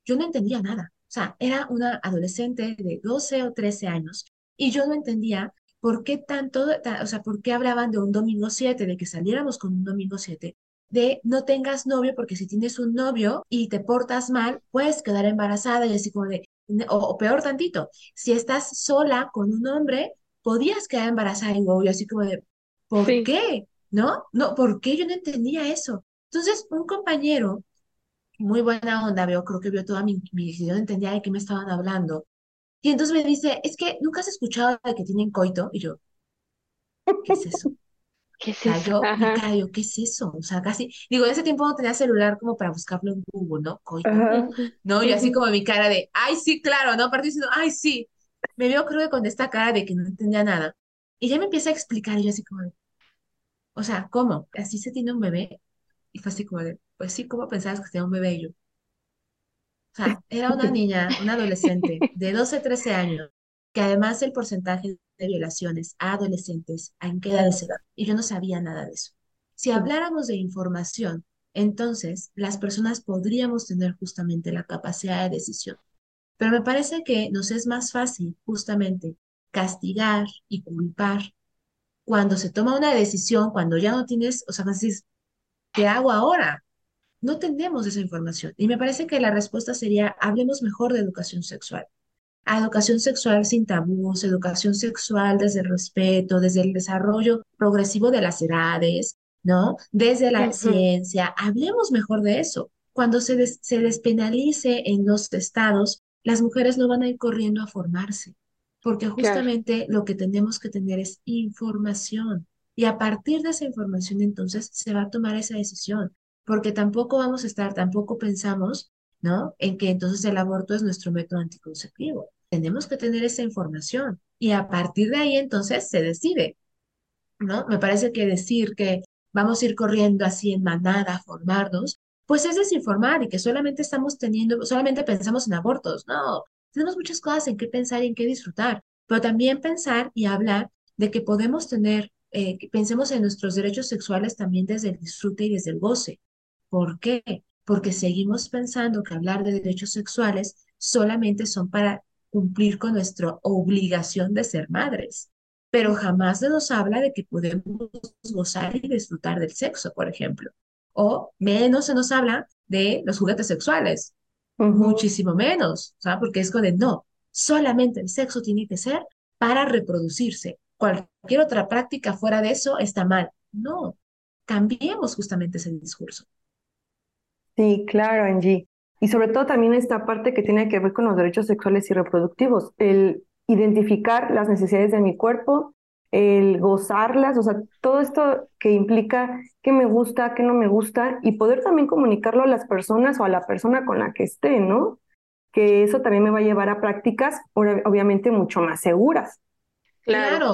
yo no entendía nada. O sea, era una adolescente de 12 o 13 años y yo no entendía por qué tanto, o sea, por qué hablaban de un domingo 7, de que saliéramos con un domingo 7, de no tengas novio porque si tienes un novio y te portas mal, puedes quedar embarazada y así como de, o, peor tantito, si estás sola con un hombre, podías quedar embarazada y yo así como de, ¿por qué? ¿No? No, ¿por qué yo no entendía eso? Entonces, un compañero muy buena onda, veo, creo que vio toda mi, mi yo no entendía de qué me estaban hablando. Y entonces me dice, es que nunca has escuchado de que tienen coito. Y yo, ¿qué es eso? ¿Qué es eso? Yo, ¿qué es eso? O sea, casi, digo, en ese tiempo no tenía celular como para buscarlo en Google, ¿no? Coito. ¿No? Y así como mi cara de, ay, sí, claro, ¿no? Aparte diciendo, ay, sí. Me veo, creo que con esta cara de que no entendía nada. Y ya me empieza a explicar, y yo así como de, o sea, ¿cómo? ¿Así se tiene un bebé? Y fue así como de, pues sí, ¿cómo pensabas que tenía un bebé? Y yo, o sea, era una niña, una adolescente de 12, 13 años, que además el porcentaje de violaciones a adolescentes, ¿en qué edad edad? Y yo no sabía nada de eso. Si habláramos de información, entonces las personas podríamos tener justamente la capacidad de decisión. Pero me parece que nos es más fácil justamente castigar y culpar cuando se toma una decisión, cuando ya no tienes, o sea, decís, ¿qué hago ahora? No tenemos esa información. Y me parece que la respuesta sería, hablemos mejor de educación sexual. A educación sexual sin tabús, educación sexual desde el respeto, desde el desarrollo progresivo de las edades, ¿no? Desde la ciencia, hablemos mejor de eso. Cuando se, se despenalice en los estados, las mujeres no van a ir corriendo a formarse, porque justamente lo que tenemos que tener es información. Y a partir de esa información, entonces, se va a tomar esa decisión, porque tampoco vamos a estar, tampoco pensamos, ¿no? En que entonces el aborto es nuestro método anticonceptivo. Tenemos que tener esa información y a partir de ahí entonces se decide, ¿no? Me parece que decir que vamos a ir corriendo así en manada a formarnos, pues es desinformar y que solamente estamos teniendo, solamente pensamos en abortos. No, tenemos muchas cosas en qué pensar y en qué disfrutar, pero también pensar y hablar de que podemos tener eh, pensemos en nuestros derechos sexuales también desde el disfrute y desde el goce. ¿Por qué? Porque seguimos pensando que hablar de derechos sexuales solamente son para cumplir con nuestra obligación de ser madres, pero jamás se nos habla de que podemos gozar y disfrutar del sexo, por ejemplo. O menos se nos habla de los juguetes sexuales, muchísimo menos, ¿sabes? Porque es como de, no, solamente el sexo tiene que ser para reproducirse cualquier otra práctica fuera de eso está mal. No, cambiemos justamente ese discurso. Sí, claro, Angie. Y sobre todo también esta parte que tiene que ver con los derechos sexuales y reproductivos, el identificar las necesidades de mi cuerpo, el gozarlas, o sea, todo esto que implica qué me gusta, qué no me gusta, y poder también comunicarlo a las personas o a la persona con la que esté, ¿no? Que eso también me va a llevar a prácticas, obviamente, mucho más seguras. Claro.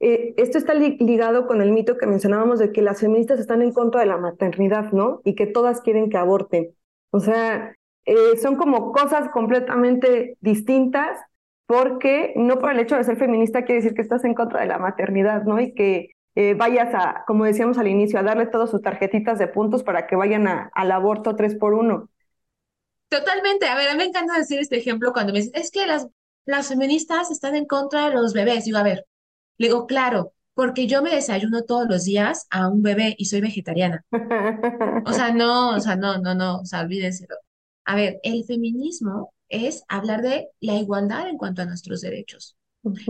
Eh, esto está ligado con el mito que mencionábamos de que las feministas están en contra de la maternidad, ¿no? Y que todas quieren que aborten. O sea, eh, son como cosas completamente distintas porque no por el hecho de ser feminista quiere decir que estás en contra de la maternidad, ¿no? Y que eh, vayas a, como decíamos al inicio, a darle todas sus tarjetitas de puntos para que vayan al aborto tres por uno. Totalmente. A ver, a mí me encanta decir este ejemplo cuando me dicen, es que las las feministas están en contra de los bebés. Digo, a ver, le digo, claro, porque yo me desayuno todos los días a un bebé y soy vegetariana. O sea, no, o sea, no, no, no, o sea, olvídenselo. A ver, el feminismo es hablar de la igualdad en cuanto a nuestros derechos,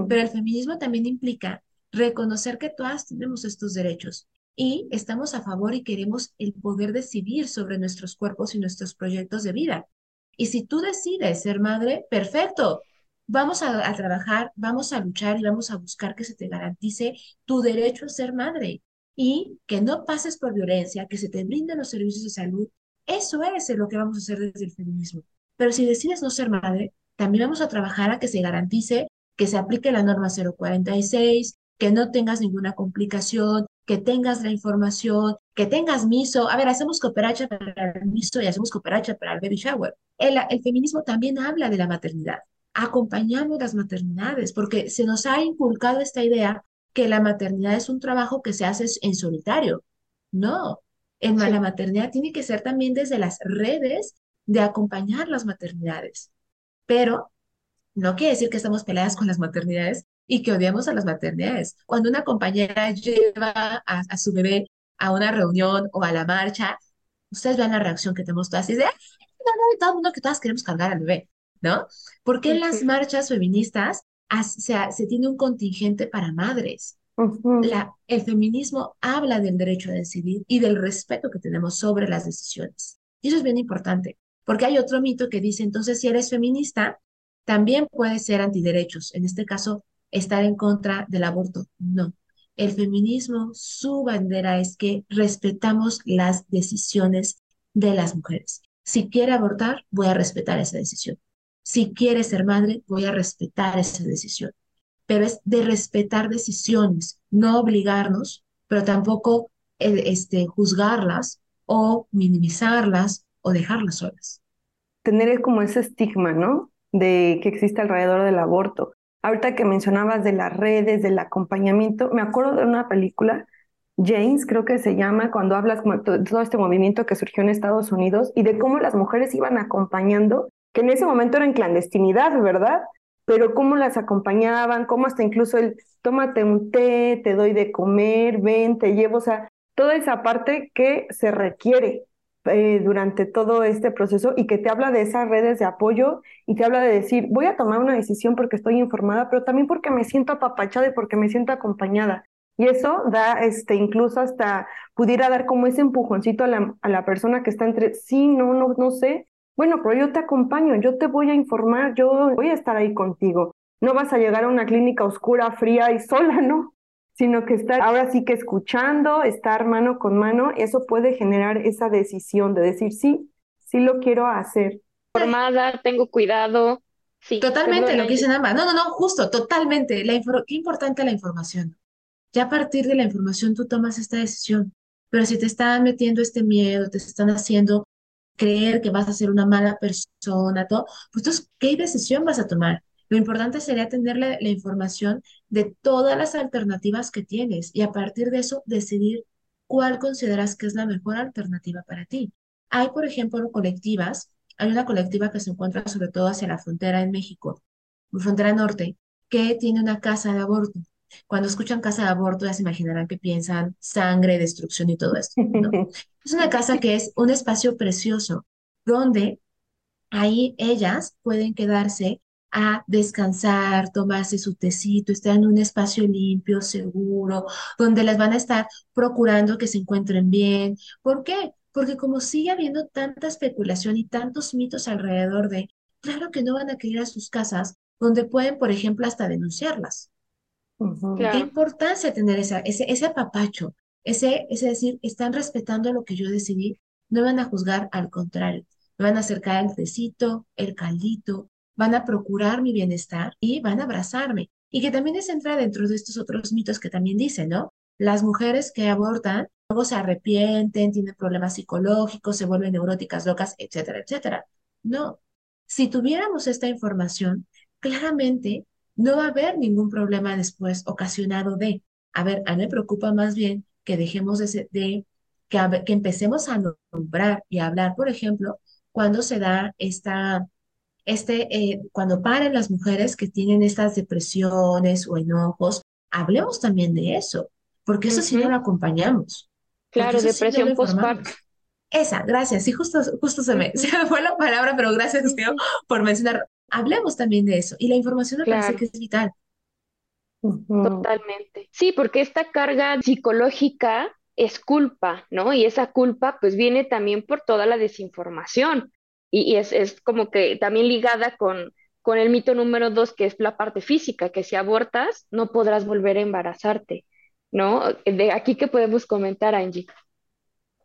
pero el feminismo también implica reconocer que todas tenemos estos derechos y estamos a favor y queremos el poder decidir sobre nuestros cuerpos y nuestros proyectos de vida. Y si tú decides ser madre, perfecto, vamos a, trabajar, vamos a luchar y vamos a buscar que se te garantice tu derecho a ser madre y que no pases por violencia, que se te brinden los servicios de salud. Eso es lo que vamos a hacer desde el feminismo. Pero si decides no ser madre, también vamos a trabajar a que se garantice que se aplique la norma 046, que no tengas ninguna complicación, que tengas la información, que tengas miso. A ver, hacemos cooperacha para el miso y hacemos cooperacha para el baby shower. El, el feminismo también habla de la maternidad. Acompañamos las maternidades porque se nos ha inculcado esta idea que la maternidad es un trabajo que se hace en solitario. No, en la maternidad tiene que ser también desde las redes de acompañar las maternidades. Pero no quiere decir que estamos peleadas con las maternidades y que odiamos a las maternidades. Cuando una compañera lleva a, su bebé a una reunión o a la marcha, ustedes ven la reacción que tenemos todas y de, todo el mundo que todas queremos cargar al bebé, ¿no? Porque en las marchas feministas se, se tiene un contingente para madres. La, el feminismo habla del derecho a decidir y del respeto que tenemos sobre las decisiones. Y eso es bien importante, porque hay otro mito que dice, entonces, si eres feminista, también puedes ser antiderechos. En este caso, estar en contra del aborto. No. El feminismo, su bandera es que respetamos las decisiones de las mujeres. Si quiere abortar, voy a respetar esa decisión. Si quiere ser madre, voy a respetar esa decisión pero es de respetar decisiones, no obligarnos, pero tampoco eh, este, juzgarlas o minimizarlas o dejarlas solas. Tener como ese estigma, ¿no? De que existe alrededor del aborto. Ahorita que mencionabas de las redes, del acompañamiento, me acuerdo de una película, James creo que se llama, cuando hablas de todo este movimiento que surgió en Estados Unidos y de cómo las mujeres iban acompañando, que en ese momento era en clandestinidad, ¿verdad? pero cómo las acompañaban, cómo hasta incluso el tómate un té, te doy de comer, ven, te llevo, o sea, toda esa parte que se requiere eh, durante todo este proceso y que te habla de esas redes de apoyo y te habla de decir, voy a tomar una decisión porque estoy informada, pero también porque me siento apapachada y porque me siento acompañada. Y eso da, este, incluso hasta pudiera dar como ese empujoncito a la, a la persona que está entre, sí, no, no, no sé, bueno, pero yo te acompaño, yo te voy a informar, yo voy a estar ahí contigo. No vas a llegar a una clínica oscura, fría y sola, ¿no? Sino que estar ahora sí que escuchando, estar mano con mano, eso puede generar esa decisión de decir, sí, sí lo quiero hacer. Formada, tengo cuidado. Sí, totalmente, lo que dicen ambas. No, no, no, justo, totalmente. La qué importante la información. Ya a partir de la información tú tomas esta decisión. Pero si te están metiendo este miedo, te están haciendo creer que vas a ser una mala persona, todo, pues entonces, ¿qué decisión vas a tomar? Lo importante sería tener la, información de todas las alternativas que tienes y a partir de eso decidir cuál consideras que es la mejor alternativa para ti. Hay, por ejemplo, colectivas, hay una colectiva que se encuentra sobre todo hacia la frontera en México, frontera norte, que tiene una casa de aborto. Cuando escuchan casa de aborto ya se imaginarán que piensan sangre, destrucción y todo esto. es una casa que es un espacio precioso donde ahí ellas pueden quedarse a descansar, tomarse su tecito, estar en un espacio limpio, seguro, donde las van a estar procurando que se encuentren bien. ¿Por qué? Porque como sigue habiendo tanta especulación y tantos mitos alrededor de, claro que no van a querer a sus casas donde pueden, por ejemplo, hasta denunciarlas. Qué importancia tener esa, ese, ese apapacho, ese, ese decir, están respetando lo que yo decidí, no van a juzgar, al contrario, me van a acercar el tecito, el caldito, van a procurar mi bienestar y van a abrazarme. Y que también es entra dentro de estos otros mitos que también dicen, ¿no? Las mujeres que abortan luego se arrepienten, tienen problemas psicológicos, se vuelven neuróticas, locas, etcétera, etcétera. No, si tuviéramos esta información, claramente no va a haber ningún problema después ocasionado de, a ver, a mí me preocupa más bien que dejemos de, de que, que empecemos a nombrar y a hablar, por ejemplo, cuando se da esta, este, eh, cuando paren las mujeres que tienen estas depresiones o enojos, hablemos también de eso, porque eso sí no lo acompañamos. Claro, depresión postparto. Esa, gracias. Sí, justo, justo se, me, se me fue la palabra, pero gracias por mencionar hablemos también de eso. Y la información me parece que es vital. Totalmente. Sí, porque esta carga psicológica es culpa, ¿no? Y esa culpa pues viene también por toda la desinformación. Y, es, es, como que también ligada con, con el mito número dos, que es la parte física, que si abortas no podrás volver a embarazarte, ¿no? De aquí que podemos comentar, Angie.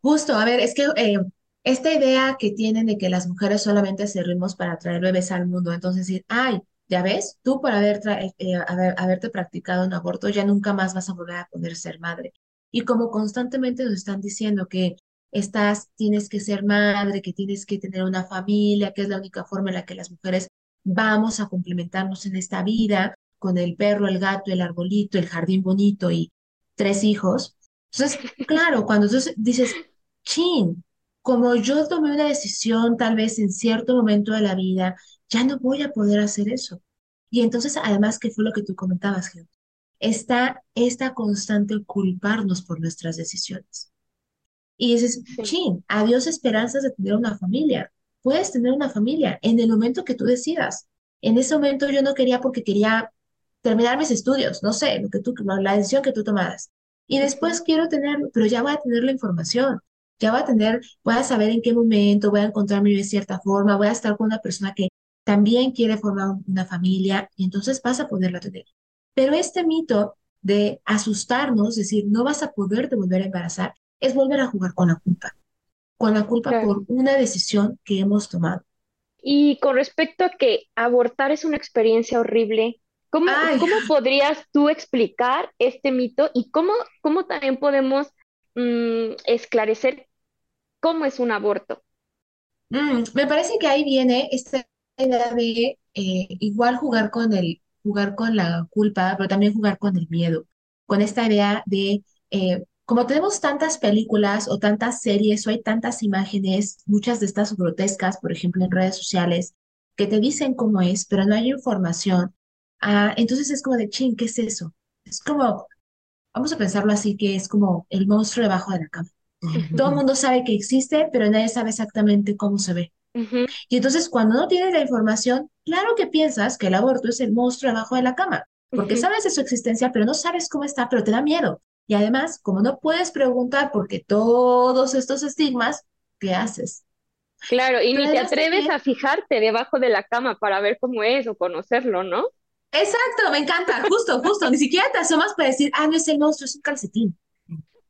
Justo, a ver, es que eh, esta idea que tienen de que las mujeres solamente servimos para traer bebés al mundo, entonces decir, ay, ya ves, tú por haber eh, eh, haberte practicado un aborto ya nunca más vas a volver a poder ser madre. Y como constantemente nos están diciendo que estás, tienes que ser madre, que tienes que tener una familia, que es la única forma en la que las mujeres vamos a complementarnos en esta vida, con el perro, el gato, el arbolito, el jardín bonito y tres hijos. Entonces, claro, cuando tú dices, chin, como yo tomé una decisión tal vez en cierto momento de la vida, ya no voy a poder hacer eso. Y entonces, además, ¿qué fue lo que tú comentabas, Geo? está esta constante culparnos por nuestras decisiones. Y dices, chin, adiós esperanzas de tener una familia. Puedes tener una familia en el momento que tú decidas. En ese momento yo no quería porque quería terminar mis estudios, no sé, lo que tú, la decisión que tú tomaras. Y después quiero tener, pero ya voy a tener la información, ya voy a tener, voy a saber en qué momento voy a encontrarme de cierta forma, voy a estar con una persona que también quiere formar una familia y entonces vas a poderla tener. Pero este mito de asustarnos, decir, no vas a poder volver a embarazar, es volver a jugar con la culpa, con la culpa por una decisión que hemos tomado. Y con respecto a que abortar es una experiencia horrible, ¿cómo, ¿cómo podrías tú explicar este mito y cómo, cómo también podemos mm, esclarecer cómo es un aborto? Mm, me parece que ahí viene esta idea de eh, igual jugar con el, jugar con la culpa, pero también jugar con el miedo, con esta idea de, eh, como tenemos tantas películas o tantas series o hay tantas imágenes, muchas de estas grotescas, por ejemplo, en redes sociales, que te dicen cómo es, pero no hay información, ah, entonces es como de, ching, ¿qué es eso? Es como, vamos a pensarlo así, que es como el monstruo debajo de la cama. Todo el mundo sabe que existe, pero nadie sabe exactamente cómo se ve. Y entonces cuando no tienes la información, claro que piensas que el aborto es el monstruo abajo de la cama, porque sabes de su existencia, pero no sabes cómo está, pero te da miedo. Y además, como no puedes preguntar porque todos estos estigmas, ¿qué haces? Claro, y ni te atreves a fijarte debajo de la cama para ver cómo es o conocerlo, ¿no? Exacto, me encanta, justo, justo. Ni siquiera te asomas para decir, ah, no es el monstruo, es un calcetín.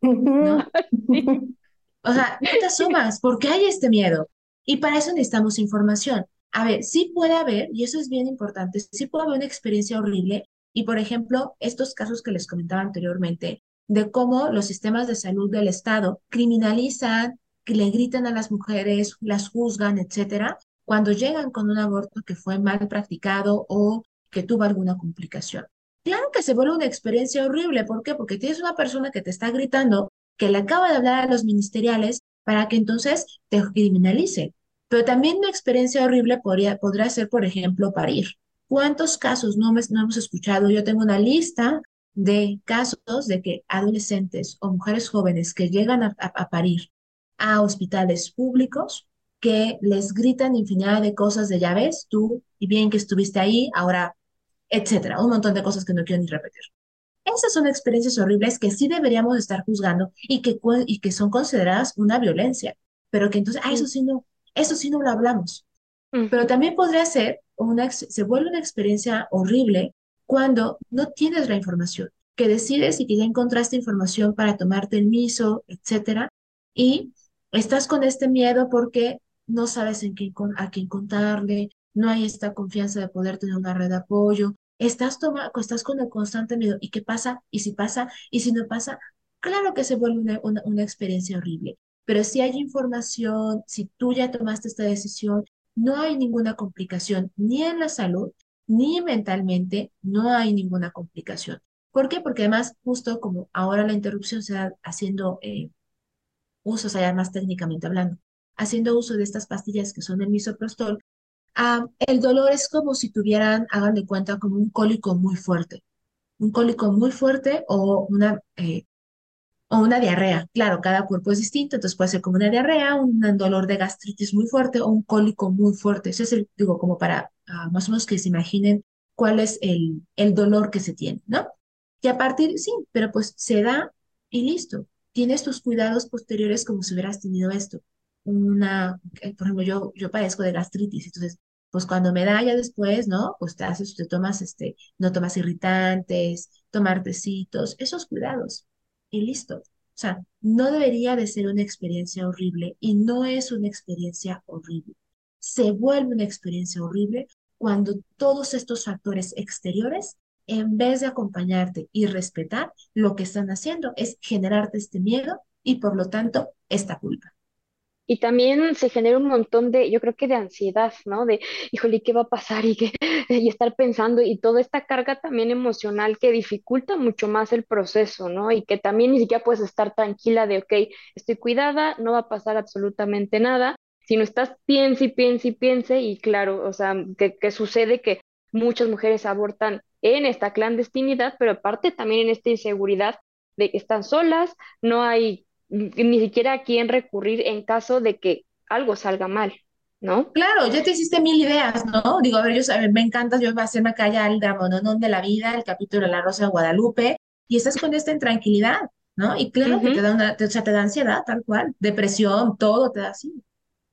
O sea, no te asomas porque hay este miedo. Y para eso necesitamos información. A ver, sí puede haber, y eso es bien importante, sí puede haber una experiencia horrible. Y por ejemplo, estos casos que les comentaba anteriormente, de cómo los sistemas de salud del Estado criminalizan, que le gritan a las mujeres, las juzgan, etcétera, cuando llegan con un aborto que fue mal practicado o que tuvo alguna complicación. Claro que se vuelve una experiencia horrible. ¿Por qué? Porque tienes una persona que te está gritando, que le acaba de hablar a los ministeriales para que entonces te criminalice. Pero también una experiencia horrible podría, podría ser, por ejemplo, parir. ¿Cuántos casos no, no hemos escuchado? Yo tengo una lista de casos de que adolescentes o mujeres jóvenes que llegan a, a, parir a hospitales públicos que les gritan infinidad de cosas de ya ves, tú y bien que estuviste ahí, ahora, etcétera, un montón de cosas que no quiero ni repetir. Esas son experiencias horribles que sí deberíamos estar juzgando y que, y que son consideradas una violencia, pero que entonces, ah, eso sí no, eso sí no lo hablamos. Pero también podría ser, una, se vuelve una experiencia horrible cuando no tienes la información, que decides y que ya encontraste información para tomarte el miso, etcétera, y estás con este miedo porque no sabes en a quién contarle, no hay esta confianza de poder tener una red de apoyo, estás, toma, estás con el constante miedo. ¿Y qué pasa? ¿Y si pasa? ¿Y si no pasa? Claro que se vuelve una, una, experiencia horrible. Pero si hay información, si tú ya tomaste esta decisión, no hay ninguna complicación ni en la salud, ni mentalmente, no hay ninguna complicación. ¿Por qué? Porque además, justo como ahora la interrupción se da haciendo eh, más técnicamente hablando, haciendo uso de estas pastillas que son el misoprostol, Ah, el dolor es como si tuvieran, hagan de cuenta, como un cólico muy fuerte. Un cólico muy fuerte o una, eh, o una diarrea. Claro, cada cuerpo es distinto, entonces puede ser como una diarrea, un dolor de gastritis muy fuerte o un cólico muy fuerte. Ese es el, digo, como para ah, más o menos que se imaginen cuál es el, el dolor que se tiene, ¿no? Y a partir, sí, pero pues se da y listo. Tienes tus cuidados posteriores como si hubieras tenido esto. Una, eh, por ejemplo, yo, yo padezco de gastritis, entonces pues cuando me da ya después, ¿no? Pues te haces, te tomas, este, no tomas irritantes, tomar tecitos, esos cuidados y listo. O sea, no debería de ser una experiencia horrible y no es una experiencia horrible. Se vuelve una experiencia horrible cuando todos estos factores exteriores en vez de acompañarte y respetar, lo que están haciendo es generarte este miedo y por lo tanto esta culpa. Y también se genera un montón de, yo creo que de ansiedad, ¿no? De, híjole, ¿qué va a pasar? Y, que, y estar pensando y toda esta carga también emocional que dificulta mucho más el proceso, ¿no? Y que también ni siquiera puedes estar tranquila de, ok, estoy cuidada, no va a pasar absolutamente nada, sino estás piense y piense y piense y claro, o sea, que, que sucede que muchas mujeres abortan en esta clandestinidad, pero aparte también en esta inseguridad de que están solas, no hay ni siquiera a quién recurrir en caso de que algo salga mal, ¿no? Claro, ya te hiciste mil ideas, ¿no? Digo, a ver, yo me encanta, yo voy a hacerme acá el dramononón de la vida, el capítulo de la Rosa de Guadalupe, y estás con esta intranquilidad, ¿no? Y claro que te da una, te, o sea, te da ansiedad, tal cual, depresión, todo te da así.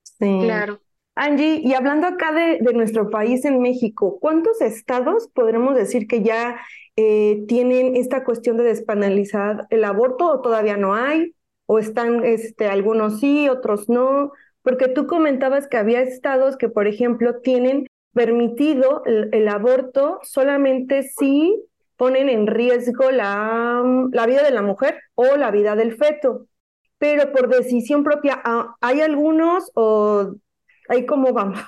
Sí. Claro. Angie, y hablando acá de, de nuestro país en México, ¿cuántos estados podremos decir que ya eh, tienen esta cuestión de despenalizar el aborto o todavía no hay? ¿O están este, algunos sí, otros no? Porque tú comentabas que había estados que, por ejemplo, tienen permitido el, aborto solamente si ponen en riesgo la, la vida de la mujer o la vida del feto. Pero por decisión propia, ah, ¿hay algunos o ahí cómo vamos?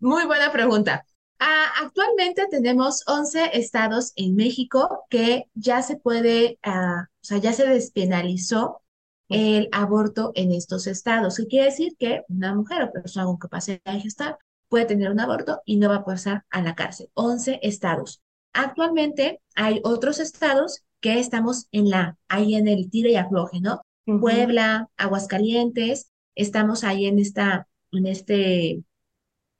Muy buena pregunta. Ah, actualmente tenemos 11 estados en México que ya se puede, ah, o sea, ya se despenalizó el aborto en estos estados. ¿Qué quiere decir? Que una mujer o persona con capacidad de gestar puede tener un aborto y no va a pasar a la cárcel. 11 estados. Actualmente hay otros estados que estamos en la, ahí en el tiro y afloje, ¿no? Puebla, Aguascalientes, estamos ahí en esta, en este,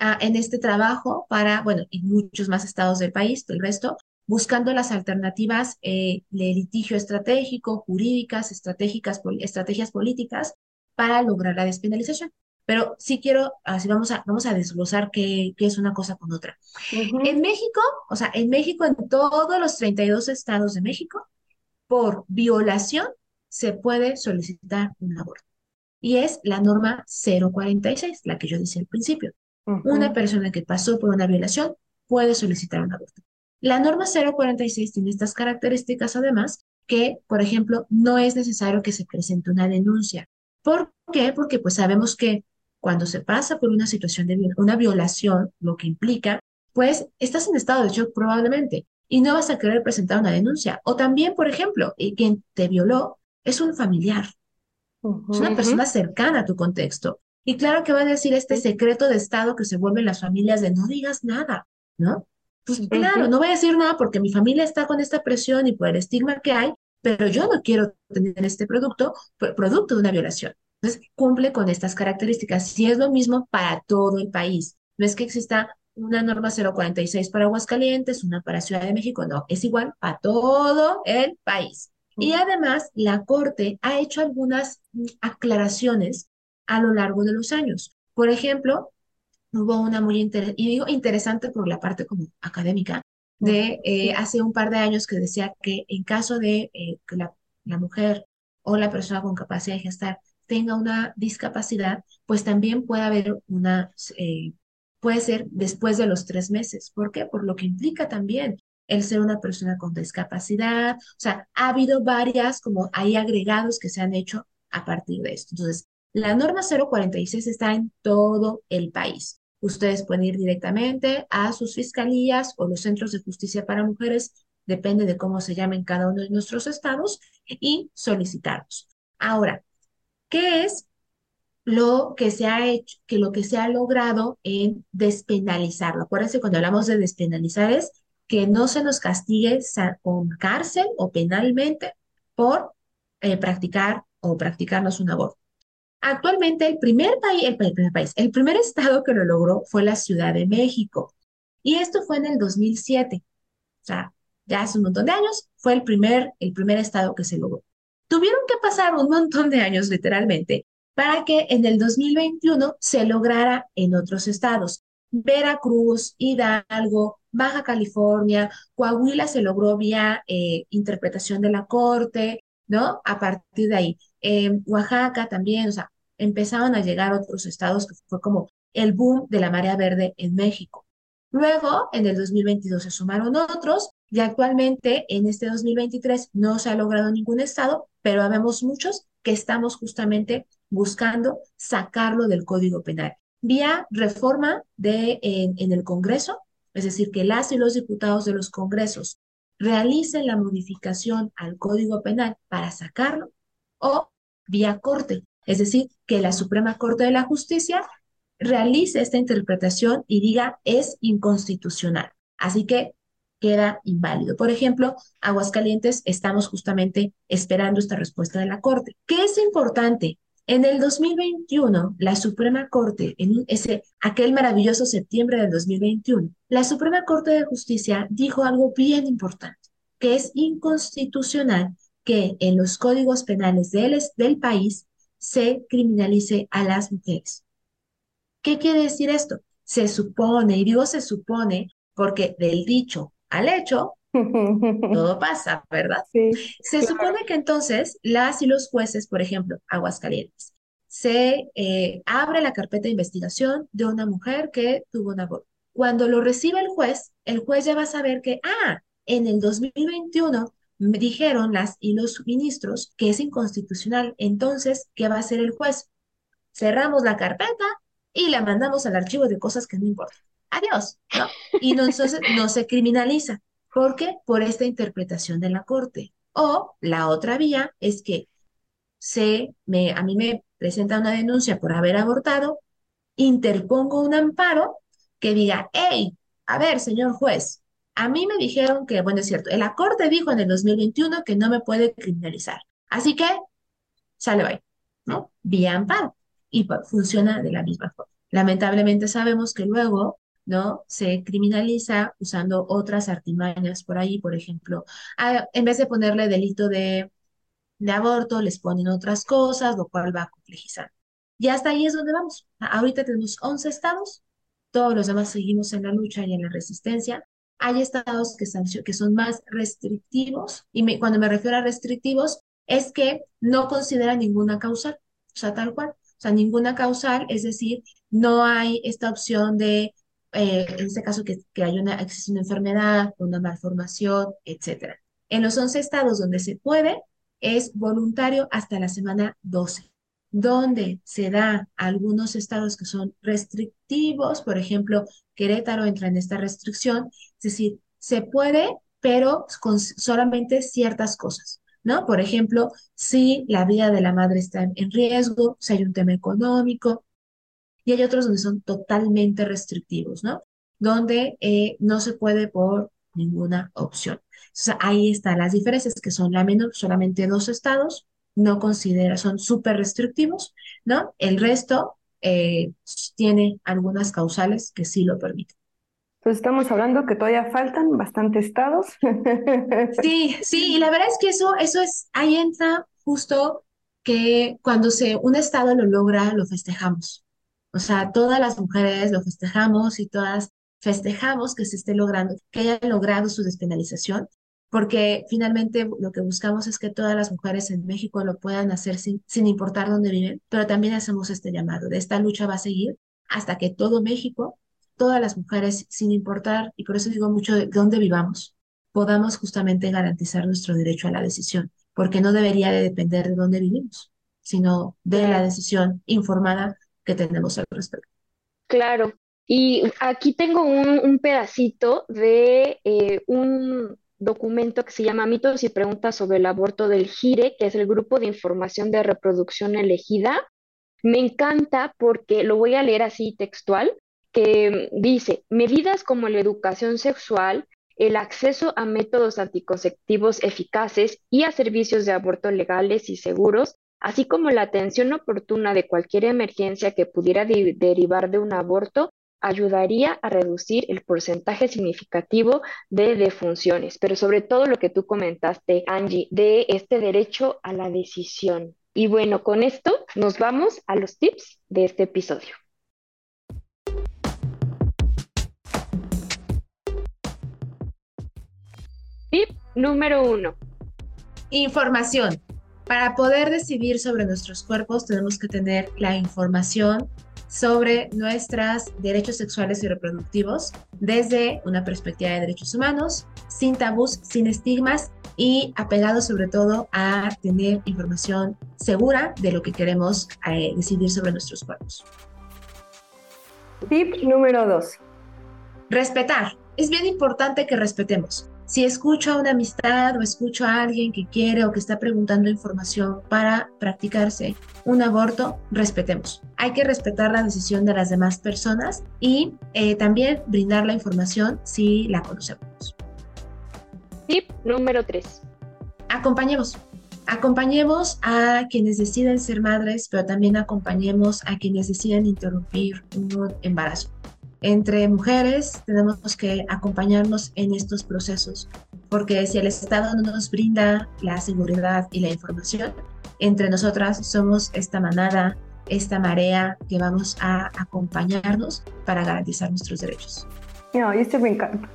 ah, en este trabajo para, bueno, y muchos más estados del país, del resto, buscando las alternativas eh, de litigio estratégico, jurídicas, estratégicas, pol- estrategias políticas para lograr la despenalización. Pero sí quiero, así vamos a, vamos a desglosar qué, qué es una cosa con otra. Ujú. En México, o sea, en México, en todos los 32 estados de México, por violación se puede solicitar un aborto. Y es la norma 046, la que yo decía al principio. Una persona que pasó por una violación puede solicitar un aborto. La norma 046 tiene estas características además que, por ejemplo, no es necesario que se presente una denuncia. ¿Por qué? Porque pues sabemos que cuando se pasa por una situación de viol- una violación, lo que implica, pues estás en estado de shock probablemente y no vas a querer presentar una denuncia. O también, por ejemplo, quien te violó es un familiar, es una persona cercana a tu contexto. Y claro que va a decir este secreto de Estado que se vuelven las familias de no digas nada, ¿no? Pues claro, no voy a decir nada porque mi familia está con esta presión y por el estigma que hay, pero yo no quiero tener este producto, pro- producto de una violación. Entonces, cumple con estas características. Y es lo mismo para todo el país. No es que exista una norma 046 para Aguascalientes, una para Ciudad de México, no, es igual para todo el país. Y además, la Corte ha hecho algunas aclaraciones a lo largo de los años. Por ejemplo, hubo una muy interesante, y digo interesante por la parte como académica, de eh, hace un par de años que decía que en caso de eh, que la, la mujer o la persona con capacidad de gestar tenga una discapacidad, pues también puede haber una, eh, puede ser después de los tres meses. ¿Por qué? Por lo que implica también el ser una persona con discapacidad. O sea, ha habido varias como hay agregados que se han hecho a partir de esto. Entonces, la norma 046 está en todo el país. Ustedes pueden ir directamente a sus fiscalías o los centros de justicia para mujeres, depende de cómo se llamen cada uno de nuestros estados, y solicitarlos. Ahora, ¿qué es lo que se ha hecho, que lo que se ha logrado en despenalizarlo? Acuérdense, cuando hablamos de despenalizar es que no se nos castigue con cárcel o penalmente por eh, practicar o practicarnos un aborto. Actualmente el primer país, el, primer país, el primer estado que lo logró fue la Ciudad de México. Y esto fue en el 2007. O sea, ya hace un montón de años, fue el primer, el primer estado que se logró. Tuvieron que pasar un montón de años, literalmente, para que en el 2021 se lograra en otros estados. Veracruz, Hidalgo, Baja California, Coahuila se logró vía eh, interpretación de la Corte, ¿no? A partir de ahí. Eh, Oaxaca también, o sea, empezaron a llegar otros estados que fue como el boom de la marea verde en México. Luego, en el 2022 se sumaron otros y actualmente en este 2023 no se ha logrado ningún estado, pero habemos muchos que estamos justamente buscando sacarlo del Código Penal vía reforma de, en, el Congreso, es decir, que las y los diputados de los congresos realicen la modificación al Código Penal para sacarlo, o vía corte, es decir, que la Suprema Corte de la Justicia realice esta interpretación y diga es inconstitucional. Así que queda inválido. Por ejemplo, Aguascalientes estamos justamente esperando esta respuesta de la Corte. ¿Qué es importante? En el 2021, la Suprema Corte, en ese, aquel maravilloso septiembre del 2021, la Suprema Corte de Justicia dijo algo bien importante, que es inconstitucional que en los códigos penales del, del país se criminalice a las mujeres. ¿Qué quiere decir esto? Se supone, y digo se supone porque del dicho al hecho, todo pasa, ¿verdad? Sí, se supone que entonces las y los jueces, por ejemplo, Aguascalientes, se eh, abre la carpeta de investigación de una mujer que tuvo un aborto. Cuando lo recibe el juez, el juez ya va a saber que, ah, en el 2021 me dijeron las y los ministros que es inconstitucional. Entonces, ¿qué va a hacer el juez? Cerramos la carpeta y la mandamos al archivo de cosas que no importan. Adiós, ¿no? Y no, entonces no se criminaliza. ¿Por qué? Por esta interpretación de la Corte. O la otra vía es que se me, a mí me presenta una denuncia por haber abortado, interpongo un amparo que diga, hey, a ver, señor juez, a mí me dijeron que, bueno, es cierto, la Corte dijo en el 2021 que no me puede criminalizar. Así que, sale bye, ¿no? Vía amparo. Y funciona de la misma forma. Lamentablemente sabemos que luego ¿no? Se criminaliza usando otras artimañas por ahí, por ejemplo, en vez de ponerle delito de, aborto, les ponen otras cosas, lo cual va a complejizar. Y hasta ahí es donde vamos. Ahorita tenemos 11 estados, todos los demás seguimos en la lucha y en la resistencia. Hay estados que, son más restrictivos, y cuando me refiero a restrictivos, es que no consideran ninguna causal, o sea, tal cual. O sea, ninguna causal, es decir, no hay esta opción de eh, en este caso que, que hay una, existe una enfermedad, una malformación, etc. En los 11 estados donde se puede, es voluntario hasta la semana 12. Donde se da algunos estados que son restrictivos, por ejemplo, Querétaro entra en esta restricción, es decir, se puede, pero con solamente ciertas cosas. ¿No? Por ejemplo, si la vida de la madre está en riesgo, si hay un tema económico, y hay otros donde son totalmente restrictivos, ¿no? Donde eh, no se puede por ninguna opción. Entonces, ahí están las diferencias, que son la menor, solamente dos estados, no considera, son súper restrictivos, ¿no? El resto eh, tiene algunas causales que sí lo permiten. Pues estamos hablando que todavía faltan bastantes estados. Sí, sí, y la verdad es que eso, eso es, ahí entra justo que cuando se, un estado lo logra, lo festejamos. O sea, todas las mujeres lo festejamos y todas festejamos que se esté logrando, que hayan logrado su despenalización, porque finalmente lo que buscamos es que todas las mujeres en México lo puedan hacer sin, sin importar dónde viven, pero también hacemos este llamado. De esta lucha va a seguir hasta que todo México, todas las mujeres, sin importar, y por eso digo mucho de dónde vivamos, podamos justamente garantizar nuestro derecho a la decisión, porque no debería de depender de dónde vivimos, sino de la decisión informada que tenemos al respecto. Claro, y aquí tengo un, pedacito de eh, un documento que se llama Mitos y Preguntas sobre el aborto del GIRE, que es el Grupo de Información de Reproducción Elegida. Me encanta porque lo voy a leer así textual, que dice, medidas como la educación sexual, el acceso a métodos anticonceptivos eficaces y a servicios de aborto legales y seguros así como la atención oportuna de cualquier emergencia que pudiera derivar de un aborto, ayudaría a reducir el porcentaje significativo de defunciones, pero sobre todo lo que tú comentaste, Angie, de este derecho a la decisión. Y bueno, con esto nos vamos a los tips de este episodio. Tip número uno. Información. Para poder decidir sobre nuestros cuerpos tenemos que tener la información sobre nuestros derechos sexuales y reproductivos desde una perspectiva de derechos humanos, sin tabús, sin estigmas y apegados sobre todo a tener información segura de lo que queremos eh, decidir sobre nuestros cuerpos. Tip número dos. Respetar. Es bien importante que respetemos. Si escucho a una amistad o escucho a alguien que quiere o que está preguntando información para practicarse un aborto, respetemos. Hay que respetar la decisión de las demás personas y eh, también brindar la información si la conocemos. Tip número 3. Acompañemos. Acompañemos a quienes deciden ser madres, pero también acompañemos a quienes deciden interrumpir un embarazo entre mujeres tenemos que acompañarnos en estos procesos, porque si el Estado no nos brinda la seguridad y la información, entre nosotras somos esta manada, esta marea que vamos a acompañarnos para garantizar nuestros derechos. No, y este me encanta.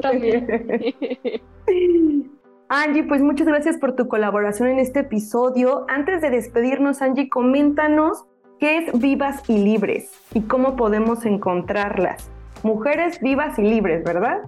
también. Angie, pues muchas gracias por tu colaboración en este episodio. Antes de despedirnos, Angie, coméntanos ¿Qué es Vivas y Libres y cómo podemos encontrarlas? Mujeres vivas y libres, ¿verdad?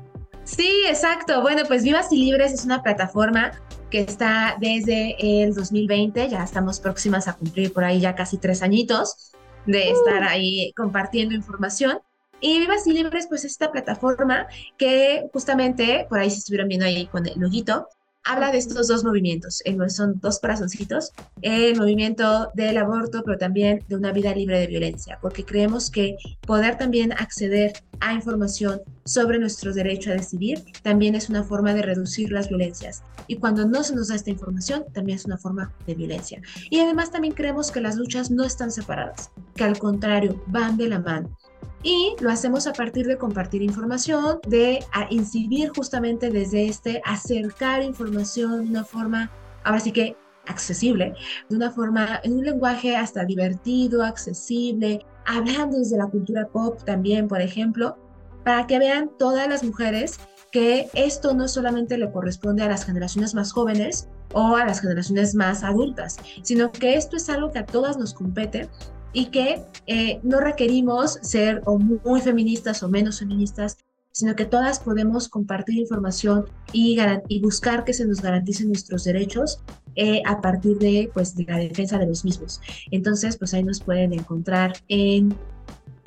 Sí, exacto. Bueno, pues Vivas y Libres es una plataforma que está desde el 2020, ya estamos próximas a cumplir por ahí ya casi tres añitos de uh. estar ahí compartiendo información. Y Vivas y Libres, pues esta plataforma que justamente, por ahí se estuvieron viendo ahí con el loguito, habla de estos dos movimientos, son dos corazoncitos, el movimiento del aborto, pero también de una vida libre de violencia, porque creemos que poder también acceder a información sobre nuestro derecho a decidir también es una forma de reducir las violencias. Y cuando no se nos da esta información, también es una forma de violencia. Y además también creemos que las luchas no están separadas, que al contrario, van de la mano y lo hacemos a partir de compartir información, de incidir justamente desde este acercar información de una forma, ahora sí que accesible, de una forma, en un lenguaje hasta divertido, accesible, hablando desde la cultura pop también, por ejemplo, para que vean todas las mujeres que esto no solamente le corresponde a las generaciones más jóvenes o a las generaciones más adultas, sino que esto es algo que a todas nos compete y que eh, no requerimos ser o muy feministas o menos feministas, sino que todas podemos compartir información y, buscar que se nos garanticen nuestros derechos eh, a partir de, pues, de la defensa de los mismos. Entonces, pues ahí nos pueden encontrar en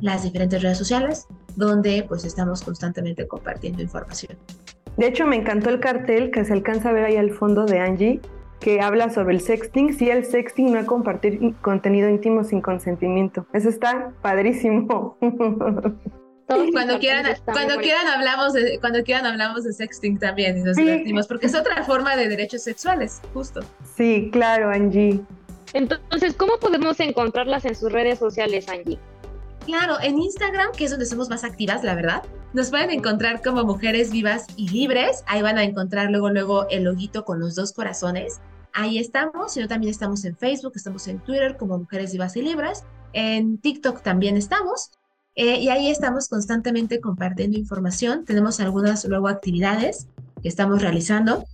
las diferentes redes sociales, donde pues estamos constantemente compartiendo información. De hecho, me encantó el cartel que se alcanza a ver ahí al fondo de Angie, que habla sobre el sexting, si el sexting no es compartir contenido íntimo sin consentimiento. Eso está padrísimo. cuando quieran, cuando quieran hablamos de, cuando quieran hablamos de sexting también y nos divertimos, porque es otra forma de derechos sexuales, justo. Sí, claro, Angie. Entonces, ¿cómo podemos encontrarlas en sus redes sociales, Angie? Claro, en Instagram, que es donde somos más activas, la verdad, nos pueden encontrar como Mujeres Vivas y Libres. Ahí van a encontrar luego, luego el loguito con los dos corazones. Ahí estamos, sino también estamos en Facebook, estamos en Twitter como Mujeres Vivas y Libres. En TikTok también estamos. Eh, y ahí estamos constantemente compartiendo información. Tenemos algunas luego actividades que estamos realizando,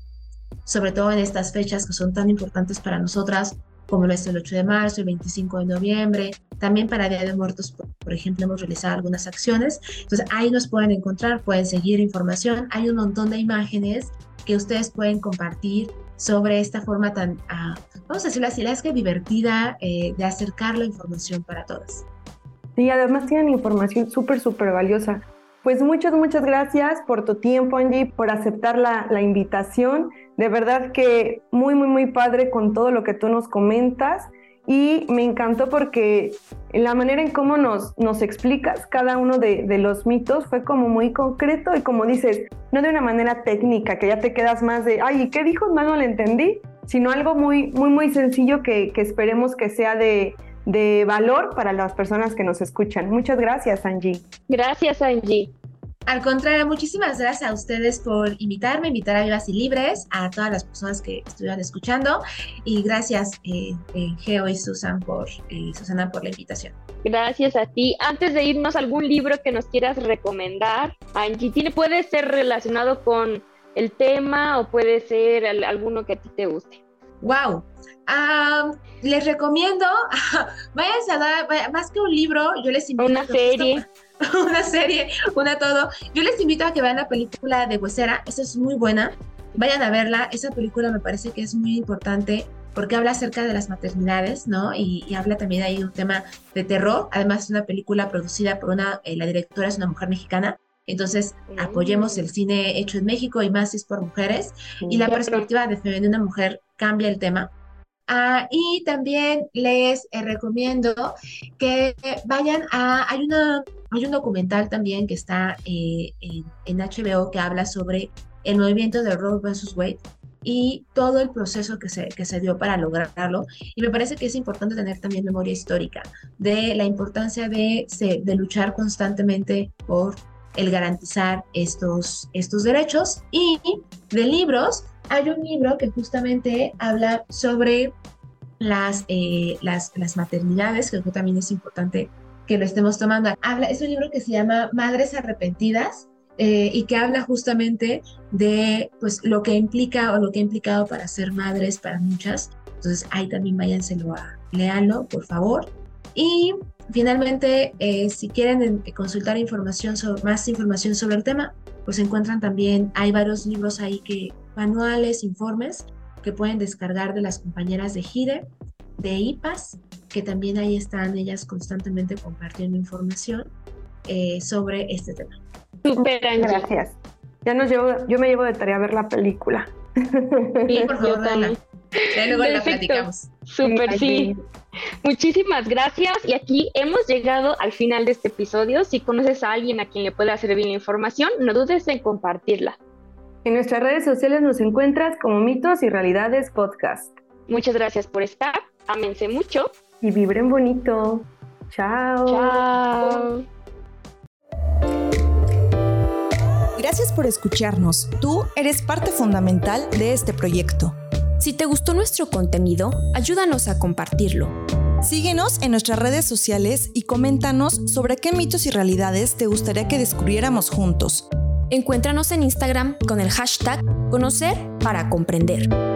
sobre todo en estas fechas que son tan importantes para nosotras, como lo es el 8 de marzo, el 25 de noviembre, también para Día de Muertos, por, ejemplo, hemos realizado algunas acciones. Entonces ahí nos pueden encontrar, pueden seguir información. Hay un montón de imágenes que ustedes pueden compartir sobre esta forma tan, ah, vamos a decirlo así, es que divertida eh, de acercar la información para todas. Sí, además tienen información súper, súper valiosa. Pues muchas, muchas gracias por tu tiempo, Angie, por aceptar la, la, invitación. De verdad que muy, muy, muy padre con todo lo que tú nos comentas y me encantó porque la manera en cómo nos, nos explicas cada uno de, de, los mitos fue como muy concreto y como dices, no de una manera técnica, que ya te quedas más de, ay, ¿qué dijo? No, no lo entendí, sino algo muy, muy, muy sencillo que, que esperemos que sea de, de valor para las personas que nos escuchan. Muchas gracias, Angie. Gracias, Angie. Al contrario, muchísimas gracias a ustedes por invitarme, invitar a Vivas y Libres, a todas las personas que estuvieron escuchando y gracias eh, eh, Geo y Susan por, eh, Susana por la invitación. Gracias a ti. Antes de irnos, ¿algún libro que nos quieras recomendar? Angie, ¿tiene, puede ser relacionado con el tema o puede ser alguno que a ti te guste. Wow. les recomiendo, vayan a dar, más que un libro, yo les invito una serie. una serie, una todo. Yo les invito a que vean la película de Huesera, esa es muy buena. Vayan a verla, esa película me parece que es muy importante porque habla acerca de las maternidades, ¿no? Y, habla también ahí de un tema de terror. Además, es una película producida por una, eh, la directora es una mujer mexicana. Entonces, apoyemos el cine hecho en México y más si es por mujeres. Y la perspectiva de, de una mujer cambia el tema. Ah, y también les eh, recomiendo que vayan a, hay, una, hay un documental también que está eh, en, HBO que habla sobre el movimiento de Roe vs. Wade y todo el proceso que se, que se dio para lograrlo. Y me parece que es importante tener también memoria histórica de la importancia de, de luchar constantemente por el garantizar estos, estos derechos. Y de libros, hay un libro que justamente habla sobre las, eh, las, maternidades, que también es importante que lo estemos tomando. Habla, es un libro que se llama Madres Arrepentidas eh, y que habla justamente de pues, lo que implica o lo que ha implicado para ser madres para muchas. Entonces ahí también váyanselo a leanlo, por favor. Y finalmente, eh, si quieren consultar información sobre, más información sobre el tema, pues encuentran también, hay varios libros ahí que manuales, informes que pueden descargar de las compañeras de GIDE, de IPAS, que también ahí están ellas constantemente compartiendo información eh, sobre este tema. Súper, Gracias. Ya nos llevo, yo me llevo de tarea a ver la película. Sí, por favor, luego la platicamos. Súper, sí. Muchísimas gracias. Y aquí hemos llegado al final de este episodio. Si conoces a alguien a quien le pueda servir la información, no dudes en compartirla. En nuestras redes sociales nos encuentras como Mitos y Realidades Podcast. Muchas gracias por estar. Amense mucho. Y vibren bonito. Chao. Chao. Gracias por escucharnos. Tú eres parte fundamental de este proyecto. Si te gustó nuestro contenido, ayúdanos a compartirlo. Síguenos en nuestras redes sociales y coméntanos sobre qué mitos y realidades te gustaría que descubriéramos juntos. Encuéntranos en Instagram con el hashtag Conocer para Comprender.